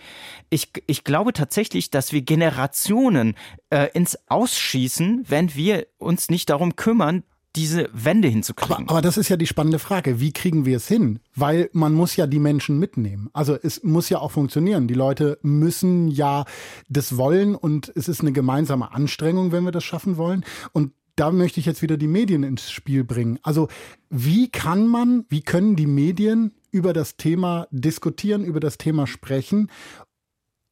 Speaker 2: Ich, ich glaube tatsächlich, dass wir Generationen äh, ins Ausschießen, wenn wir uns nicht darum kümmern, diese Wende hinzukriegen.
Speaker 1: Aber, aber, das ist ja die spannende Frage. Wie kriegen wir es hin? Weil man muss ja die Menschen mitnehmen. Also es muss ja auch funktionieren. Die Leute müssen ja das wollen und es ist eine gemeinsame Anstrengung, wenn wir das schaffen wollen. Und da möchte ich jetzt wieder die Medien ins Spiel bringen. Also wie kann man, wie können die Medien über das Thema diskutieren, über das Thema sprechen,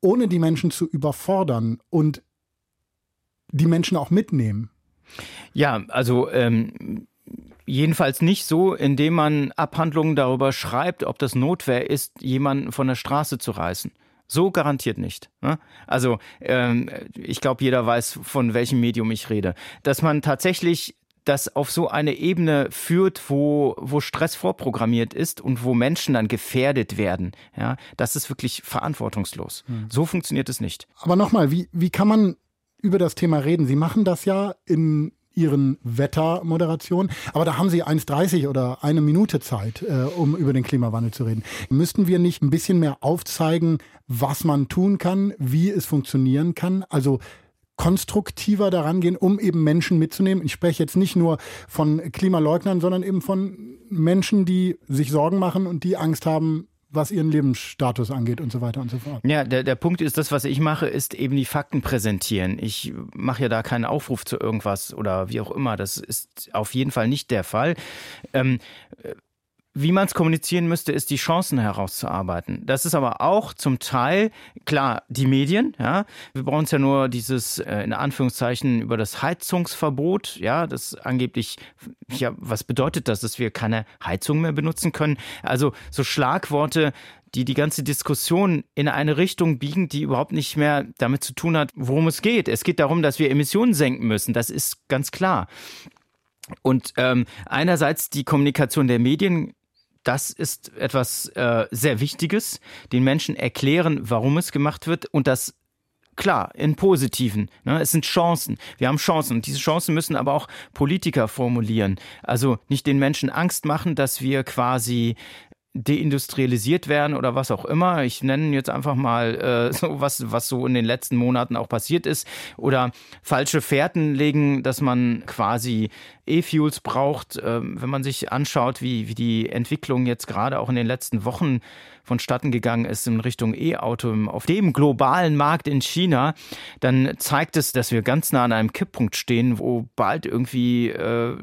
Speaker 1: ohne die Menschen zu überfordern und die Menschen auch mitnehmen?
Speaker 2: Ja, also ähm, jedenfalls nicht so, indem man Abhandlungen darüber schreibt, ob das Notwehr ist, jemanden von der Straße zu reißen. So garantiert nicht. Ne? Also ähm, ich glaube, jeder weiß, von welchem Medium ich rede. Dass man tatsächlich das auf so eine Ebene führt, wo, wo Stress vorprogrammiert ist und wo Menschen dann gefährdet werden. Ja, das ist wirklich verantwortungslos. Hm. So funktioniert es nicht.
Speaker 1: Aber nochmal, wie, wie kann man über das Thema reden. Sie machen das ja in Ihren Wettermoderationen, aber da haben Sie 1,30 oder eine Minute Zeit, äh, um über den Klimawandel zu reden. Müssten wir nicht ein bisschen mehr aufzeigen, was man tun kann, wie es funktionieren kann? Also konstruktiver daran gehen, um eben Menschen mitzunehmen. Ich spreche jetzt nicht nur von Klimaleugnern, sondern eben von Menschen, die sich Sorgen machen und die Angst haben, was ihren Lebensstatus angeht und so weiter und so fort.
Speaker 2: Ja, der, der Punkt ist, das, was ich mache, ist eben die Fakten präsentieren. Ich mache ja da keinen Aufruf zu irgendwas oder wie auch immer. Das ist auf jeden Fall nicht der Fall. Ähm, wie man es kommunizieren müsste, ist die Chancen herauszuarbeiten. Das ist aber auch zum Teil, klar, die Medien, ja. Wir brauchen es ja nur dieses, äh, in Anführungszeichen, über das Heizungsverbot, ja, das angeblich, ja, was bedeutet das, dass wir keine Heizung mehr benutzen können? Also so Schlagworte, die die ganze Diskussion in eine Richtung biegen, die überhaupt nicht mehr damit zu tun hat, worum es geht. Es geht darum, dass wir Emissionen senken müssen. Das ist ganz klar. Und ähm, einerseits die Kommunikation der Medien das ist etwas äh, sehr Wichtiges, den Menschen erklären, warum es gemacht wird und das klar, in positiven. Ne? Es sind Chancen. Wir haben Chancen. Und diese Chancen müssen aber auch Politiker formulieren. Also nicht den Menschen Angst machen, dass wir quasi deindustrialisiert werden oder was auch immer. Ich nenne jetzt einfach mal äh, so was, was so in den letzten Monaten auch passiert ist. Oder falsche Fährten legen, dass man quasi E-Fuels braucht. Ähm, wenn man sich anschaut, wie, wie die Entwicklung jetzt gerade auch in den letzten Wochen vonstatten gegangen ist in Richtung E-Auto auf dem globalen Markt in China, dann zeigt es, dass wir ganz nah an einem Kipppunkt stehen, wo bald irgendwie äh,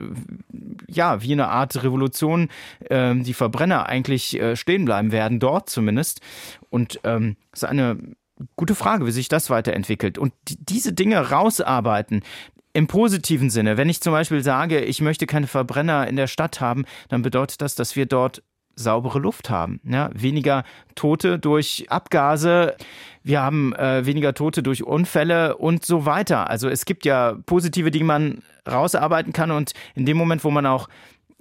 Speaker 2: ja wie eine Art Revolution äh, die Verbrenner eigentlich äh, stehen bleiben werden, dort zumindest. Und ähm, ist eine gute Frage, wie sich das weiterentwickelt. Und die, diese Dinge rausarbeiten, im positiven Sinne, wenn ich zum Beispiel sage, ich möchte keine Verbrenner in der Stadt haben, dann bedeutet das, dass wir dort saubere Luft haben. Ja, weniger Tote durch Abgase, wir haben äh, weniger Tote durch Unfälle und so weiter. Also es gibt ja positive die man rausarbeiten kann und in dem Moment, wo man auch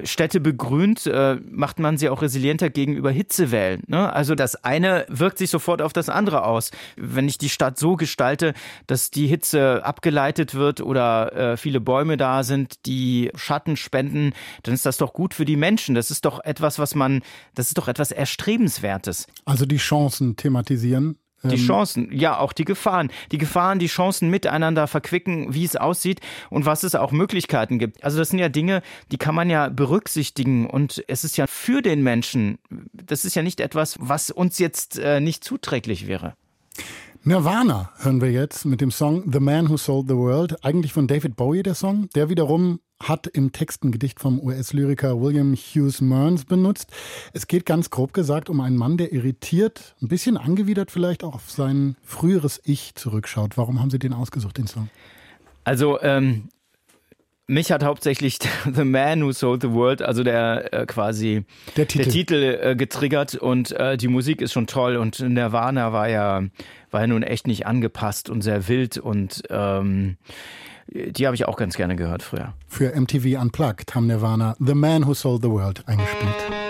Speaker 2: Städte begrünt, äh, macht man sie auch resilienter gegenüber Hitzewellen. Ne? Also das eine wirkt sich sofort auf das andere aus. Wenn ich die Stadt so gestalte, dass die Hitze abgeleitet wird oder äh, viele Bäume da sind, die Schatten spenden, dann ist das doch gut für die Menschen. Das ist doch etwas, was man, das ist doch etwas Erstrebenswertes.
Speaker 1: Also die Chancen thematisieren
Speaker 2: die ähm, Chancen, ja, auch die Gefahren. Die Gefahren, die Chancen miteinander verquicken, wie es aussieht und was es auch Möglichkeiten gibt. Also das sind ja Dinge, die kann man ja berücksichtigen und es ist ja für den Menschen, das ist ja nicht etwas, was uns jetzt äh, nicht zuträglich wäre.
Speaker 1: Nirvana hören wir jetzt mit dem Song The Man Who Sold the World, eigentlich von David Bowie der Song, der wiederum hat im Text ein Gedicht vom US-Lyriker William Hughes Mearns benutzt. Es geht ganz grob gesagt um einen Mann, der irritiert, ein bisschen angewidert vielleicht auch auf sein früheres Ich zurückschaut. Warum haben Sie den ausgesucht, den Song?
Speaker 2: Also, ähm, mich hat hauptsächlich The Man Who Sold the World, also der äh, quasi der Titel, der Titel äh, getriggert und äh, die Musik ist schon toll und Nirvana war ja war ja nun echt nicht angepasst und sehr wild und ähm, die habe ich auch ganz gerne gehört früher.
Speaker 1: Für MTV Unplugged haben Nirvana The Man Who Sold the World eingespielt.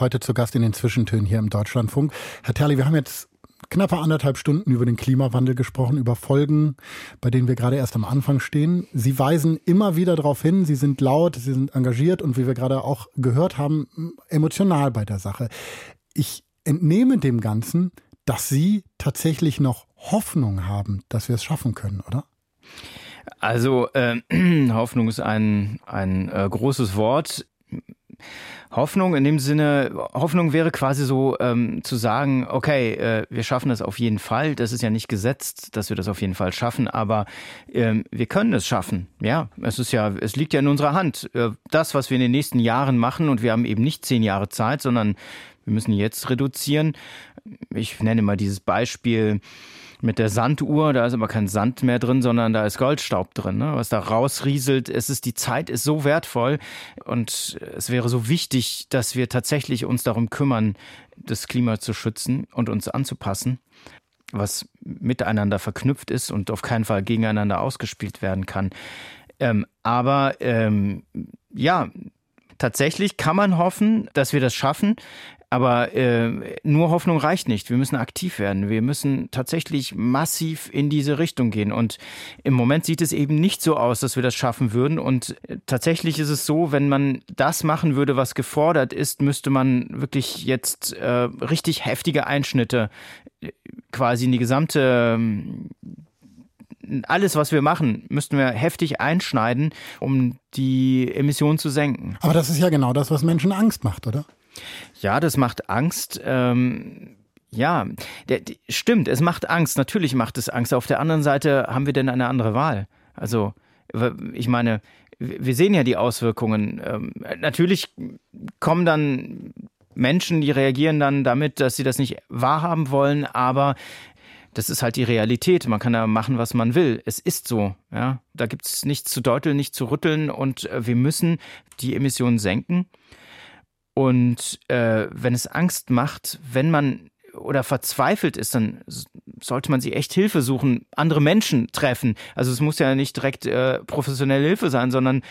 Speaker 1: Heute zu Gast in den Zwischentönen hier im Deutschlandfunk. Herr Terli, wir haben jetzt knappe anderthalb Stunden über den Klimawandel gesprochen, über Folgen, bei denen wir gerade erst am Anfang stehen. Sie weisen immer wieder darauf hin, Sie sind laut, Sie sind engagiert und wie wir gerade auch gehört haben, emotional bei der Sache. Ich entnehme dem Ganzen, dass Sie tatsächlich noch Hoffnung haben, dass wir es schaffen können, oder?
Speaker 2: Also äh, Hoffnung ist ein, ein äh, großes Wort. Hoffnung in dem Sinne, Hoffnung wäre quasi so ähm, zu sagen, okay, äh, wir schaffen das auf jeden Fall. Das ist ja nicht gesetzt, dass wir das auf jeden Fall schaffen, aber ähm, wir können es schaffen. Ja, es ist ja, es liegt ja in unserer Hand. Äh, das, was wir in den nächsten Jahren machen, und wir haben eben nicht zehn Jahre Zeit, sondern wir müssen jetzt reduzieren. Ich nenne mal dieses Beispiel mit der Sanduhr, da ist aber kein Sand mehr drin, sondern da ist Goldstaub drin, ne? was da rausrieselt. Es ist, die Zeit ist so wertvoll und es wäre so wichtig, dass wir tatsächlich uns darum kümmern, das Klima zu schützen und uns anzupassen, was miteinander verknüpft ist und auf keinen Fall gegeneinander ausgespielt werden kann. Ähm, aber ähm, ja, tatsächlich kann man hoffen, dass wir das schaffen. Aber äh, nur Hoffnung reicht nicht. Wir müssen aktiv werden. Wir müssen tatsächlich massiv in diese Richtung gehen. Und im Moment sieht es eben nicht so aus, dass wir das schaffen würden. Und äh, tatsächlich ist es so, wenn man das machen würde, was gefordert ist, müsste man wirklich jetzt äh, richtig heftige Einschnitte äh, quasi in die gesamte ähm, alles, was wir machen, müssten wir heftig einschneiden, um die Emissionen zu senken.
Speaker 1: Aber das ist ja genau das, was Menschen Angst macht, oder?
Speaker 2: Ja, das macht Angst. Ähm ja, der, der, stimmt, es macht Angst. Natürlich macht es Angst. Auf der anderen Seite haben wir denn eine andere Wahl? Also, ich meine, wir sehen ja die Auswirkungen. Ähm, natürlich kommen dann Menschen, die reagieren dann damit, dass sie das nicht wahrhaben wollen, aber das ist halt die Realität. Man kann da machen, was man will. Es ist so. Ja? Da gibt es nichts zu deuteln, nichts zu rütteln und äh, wir müssen die Emissionen senken. Und äh, wenn es Angst macht, wenn man oder verzweifelt ist, dann sollte man sich echt Hilfe suchen, andere Menschen treffen. Also es muss ja nicht direkt äh, professionelle Hilfe sein, sondern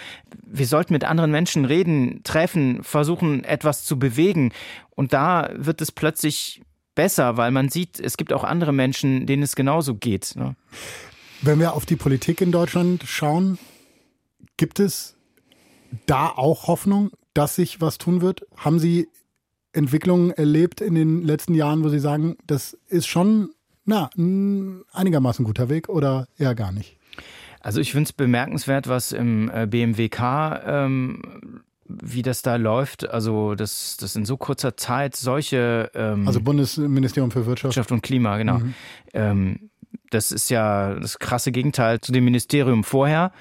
Speaker 2: wir sollten mit anderen Menschen reden, treffen, versuchen etwas zu bewegen. Und da wird es plötzlich besser, weil man sieht, es gibt auch andere Menschen, denen es genauso geht. Ne?
Speaker 1: Wenn wir auf die Politik in Deutschland schauen, gibt es da auch Hoffnung? Dass sich was tun wird? Haben Sie Entwicklungen erlebt in den letzten Jahren, wo Sie sagen, das ist schon na, ein einigermaßen guter Weg oder eher gar nicht?
Speaker 2: Also ich finde es bemerkenswert, was im äh, BMWK ähm, wie das da läuft, also dass das in so kurzer Zeit solche
Speaker 1: ähm, also Bundesministerium für Wirtschaft,
Speaker 2: Wirtschaft und Klima, genau. Mhm. Ähm, das ist ja das krasse Gegenteil zu dem Ministerium vorher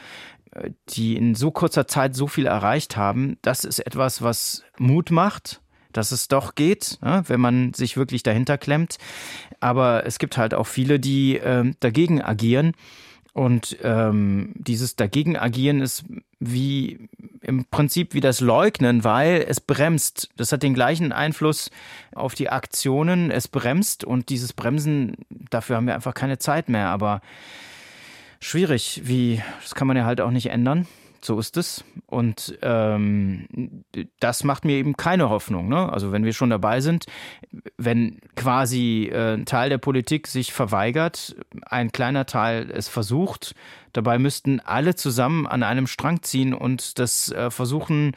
Speaker 2: die in so kurzer Zeit so viel erreicht haben, das ist etwas, was Mut macht, dass es doch geht, ne, wenn man sich wirklich dahinter klemmt. Aber es gibt halt auch viele, die äh, dagegen agieren. Und ähm, dieses dagegen agieren ist wie im Prinzip wie das Leugnen, weil es bremst. Das hat den gleichen Einfluss auf die Aktionen. Es bremst und dieses Bremsen, dafür haben wir einfach keine Zeit mehr. Aber schwierig, wie, das kann man ja halt auch nicht ändern. so ist es. Und ähm, das macht mir eben keine Hoffnung. Ne? Also wenn wir schon dabei sind, wenn quasi äh, ein Teil der Politik sich verweigert, ein kleiner Teil es versucht, dabei müssten alle zusammen an einem Strang ziehen und das äh, versuchen,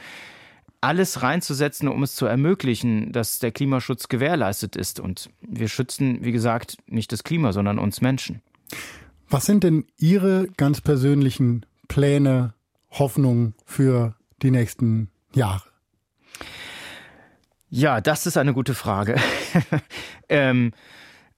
Speaker 2: alles reinzusetzen, um es zu ermöglichen, dass der Klimaschutz gewährleistet ist. Und wir schützen, wie gesagt, nicht das Klima, sondern uns Menschen.
Speaker 1: Was sind denn Ihre ganz persönlichen Pläne, Hoffnungen für die nächsten Jahre?
Speaker 2: Ja, das ist eine gute Frage. ähm,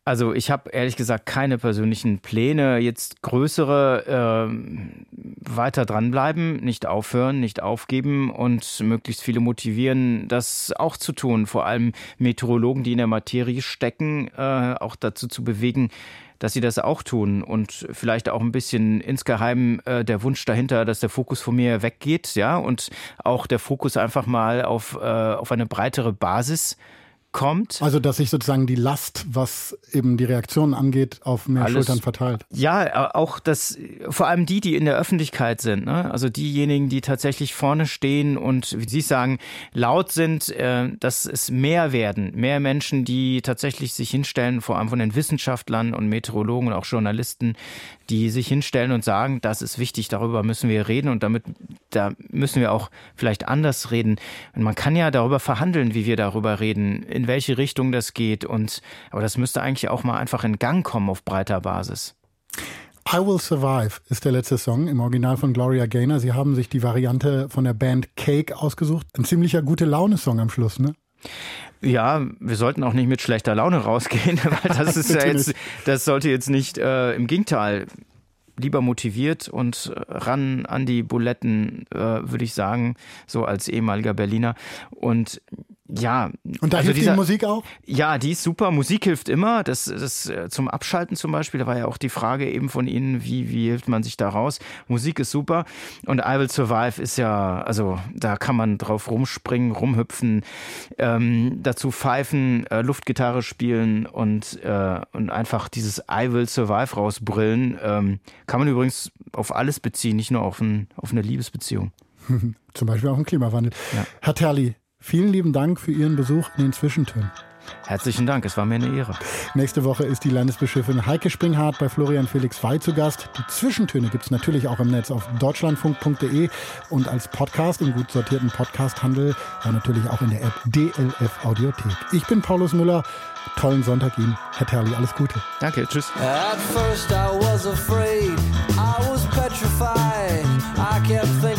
Speaker 2: also ich habe ehrlich gesagt keine persönlichen Pläne, jetzt größere äh, weiter dranbleiben, nicht aufhören, nicht aufgeben und möglichst viele motivieren, das auch zu tun. Vor allem Meteorologen, die in der Materie stecken, äh, auch dazu zu bewegen, dass sie das auch tun und vielleicht auch ein bisschen insgeheim äh, der Wunsch dahinter, dass der Fokus von mir weggeht, ja, und auch der Fokus einfach mal auf, äh, auf eine breitere Basis kommt.
Speaker 1: Also, dass sich sozusagen die Last, was eben die Reaktionen angeht, auf mehr Alles, Schultern verteilt.
Speaker 2: Ja, auch das, vor allem die, die in der Öffentlichkeit sind, ne? also diejenigen, die tatsächlich vorne stehen und, wie Sie sagen, laut sind, äh, dass es mehr werden, mehr Menschen, die tatsächlich sich hinstellen, vor allem von den Wissenschaftlern und Meteorologen und auch Journalisten, die sich hinstellen und sagen, das ist wichtig, darüber müssen wir reden und damit, da müssen wir auch vielleicht anders reden. Und man kann ja darüber verhandeln, wie wir darüber reden, in welche Richtung das geht und, aber das müsste eigentlich auch mal einfach in Gang kommen auf breiter Basis.
Speaker 1: I Will Survive ist der letzte Song im Original von Gloria Gaynor. Sie haben sich die Variante von der Band Cake ausgesucht. Ein ziemlicher gute Laune-Song am Schluss, ne?
Speaker 2: Ja, wir sollten auch nicht mit schlechter Laune rausgehen, weil das ist ja jetzt, das sollte jetzt nicht, äh, im Gegenteil, lieber motiviert und äh, ran an die Buletten, äh, würde ich sagen, so als ehemaliger Berliner. Und ja.
Speaker 1: Und da also hilft dieser, die Musik auch?
Speaker 2: Ja, die ist super. Musik hilft immer. Das, das äh, zum Abschalten zum Beispiel. Da war ja auch die Frage eben von Ihnen, wie, wie hilft man sich da raus? Musik ist super. Und I Will Survive ist ja, also da kann man drauf rumspringen, rumhüpfen, ähm, dazu pfeifen, äh, Luftgitarre spielen und, äh, und einfach dieses I Will Survive rausbrillen. Ähm, kann man übrigens auf alles beziehen, nicht nur auf, ein, auf eine Liebesbeziehung.
Speaker 1: Zum Beispiel auch im Klimawandel. Ja. Herr Terli, Vielen lieben Dank für Ihren Besuch in den Zwischentönen.
Speaker 2: Herzlichen Dank, es war mir eine Ehre.
Speaker 1: Nächste Woche ist die Landesbischöfin Heike Springhardt bei Florian Felix Wey zu Gast. Die Zwischentöne gibt es natürlich auch im Netz auf deutschlandfunk.de und als Podcast im gut sortierten Podcasthandel, ja natürlich auch in der App DLF Audiothek. Ich bin Paulus Müller. Tollen Sonntag Ihnen. Herr Terli, alles Gute.
Speaker 2: Danke, tschüss.
Speaker 3: At first I was afraid, I was petrified. I kept thinking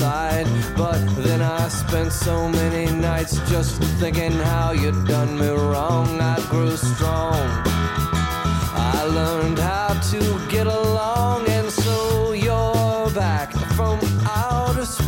Speaker 3: side. But then I spent so many nights just thinking how you'd done me wrong. I grew strong. I learned how to get along,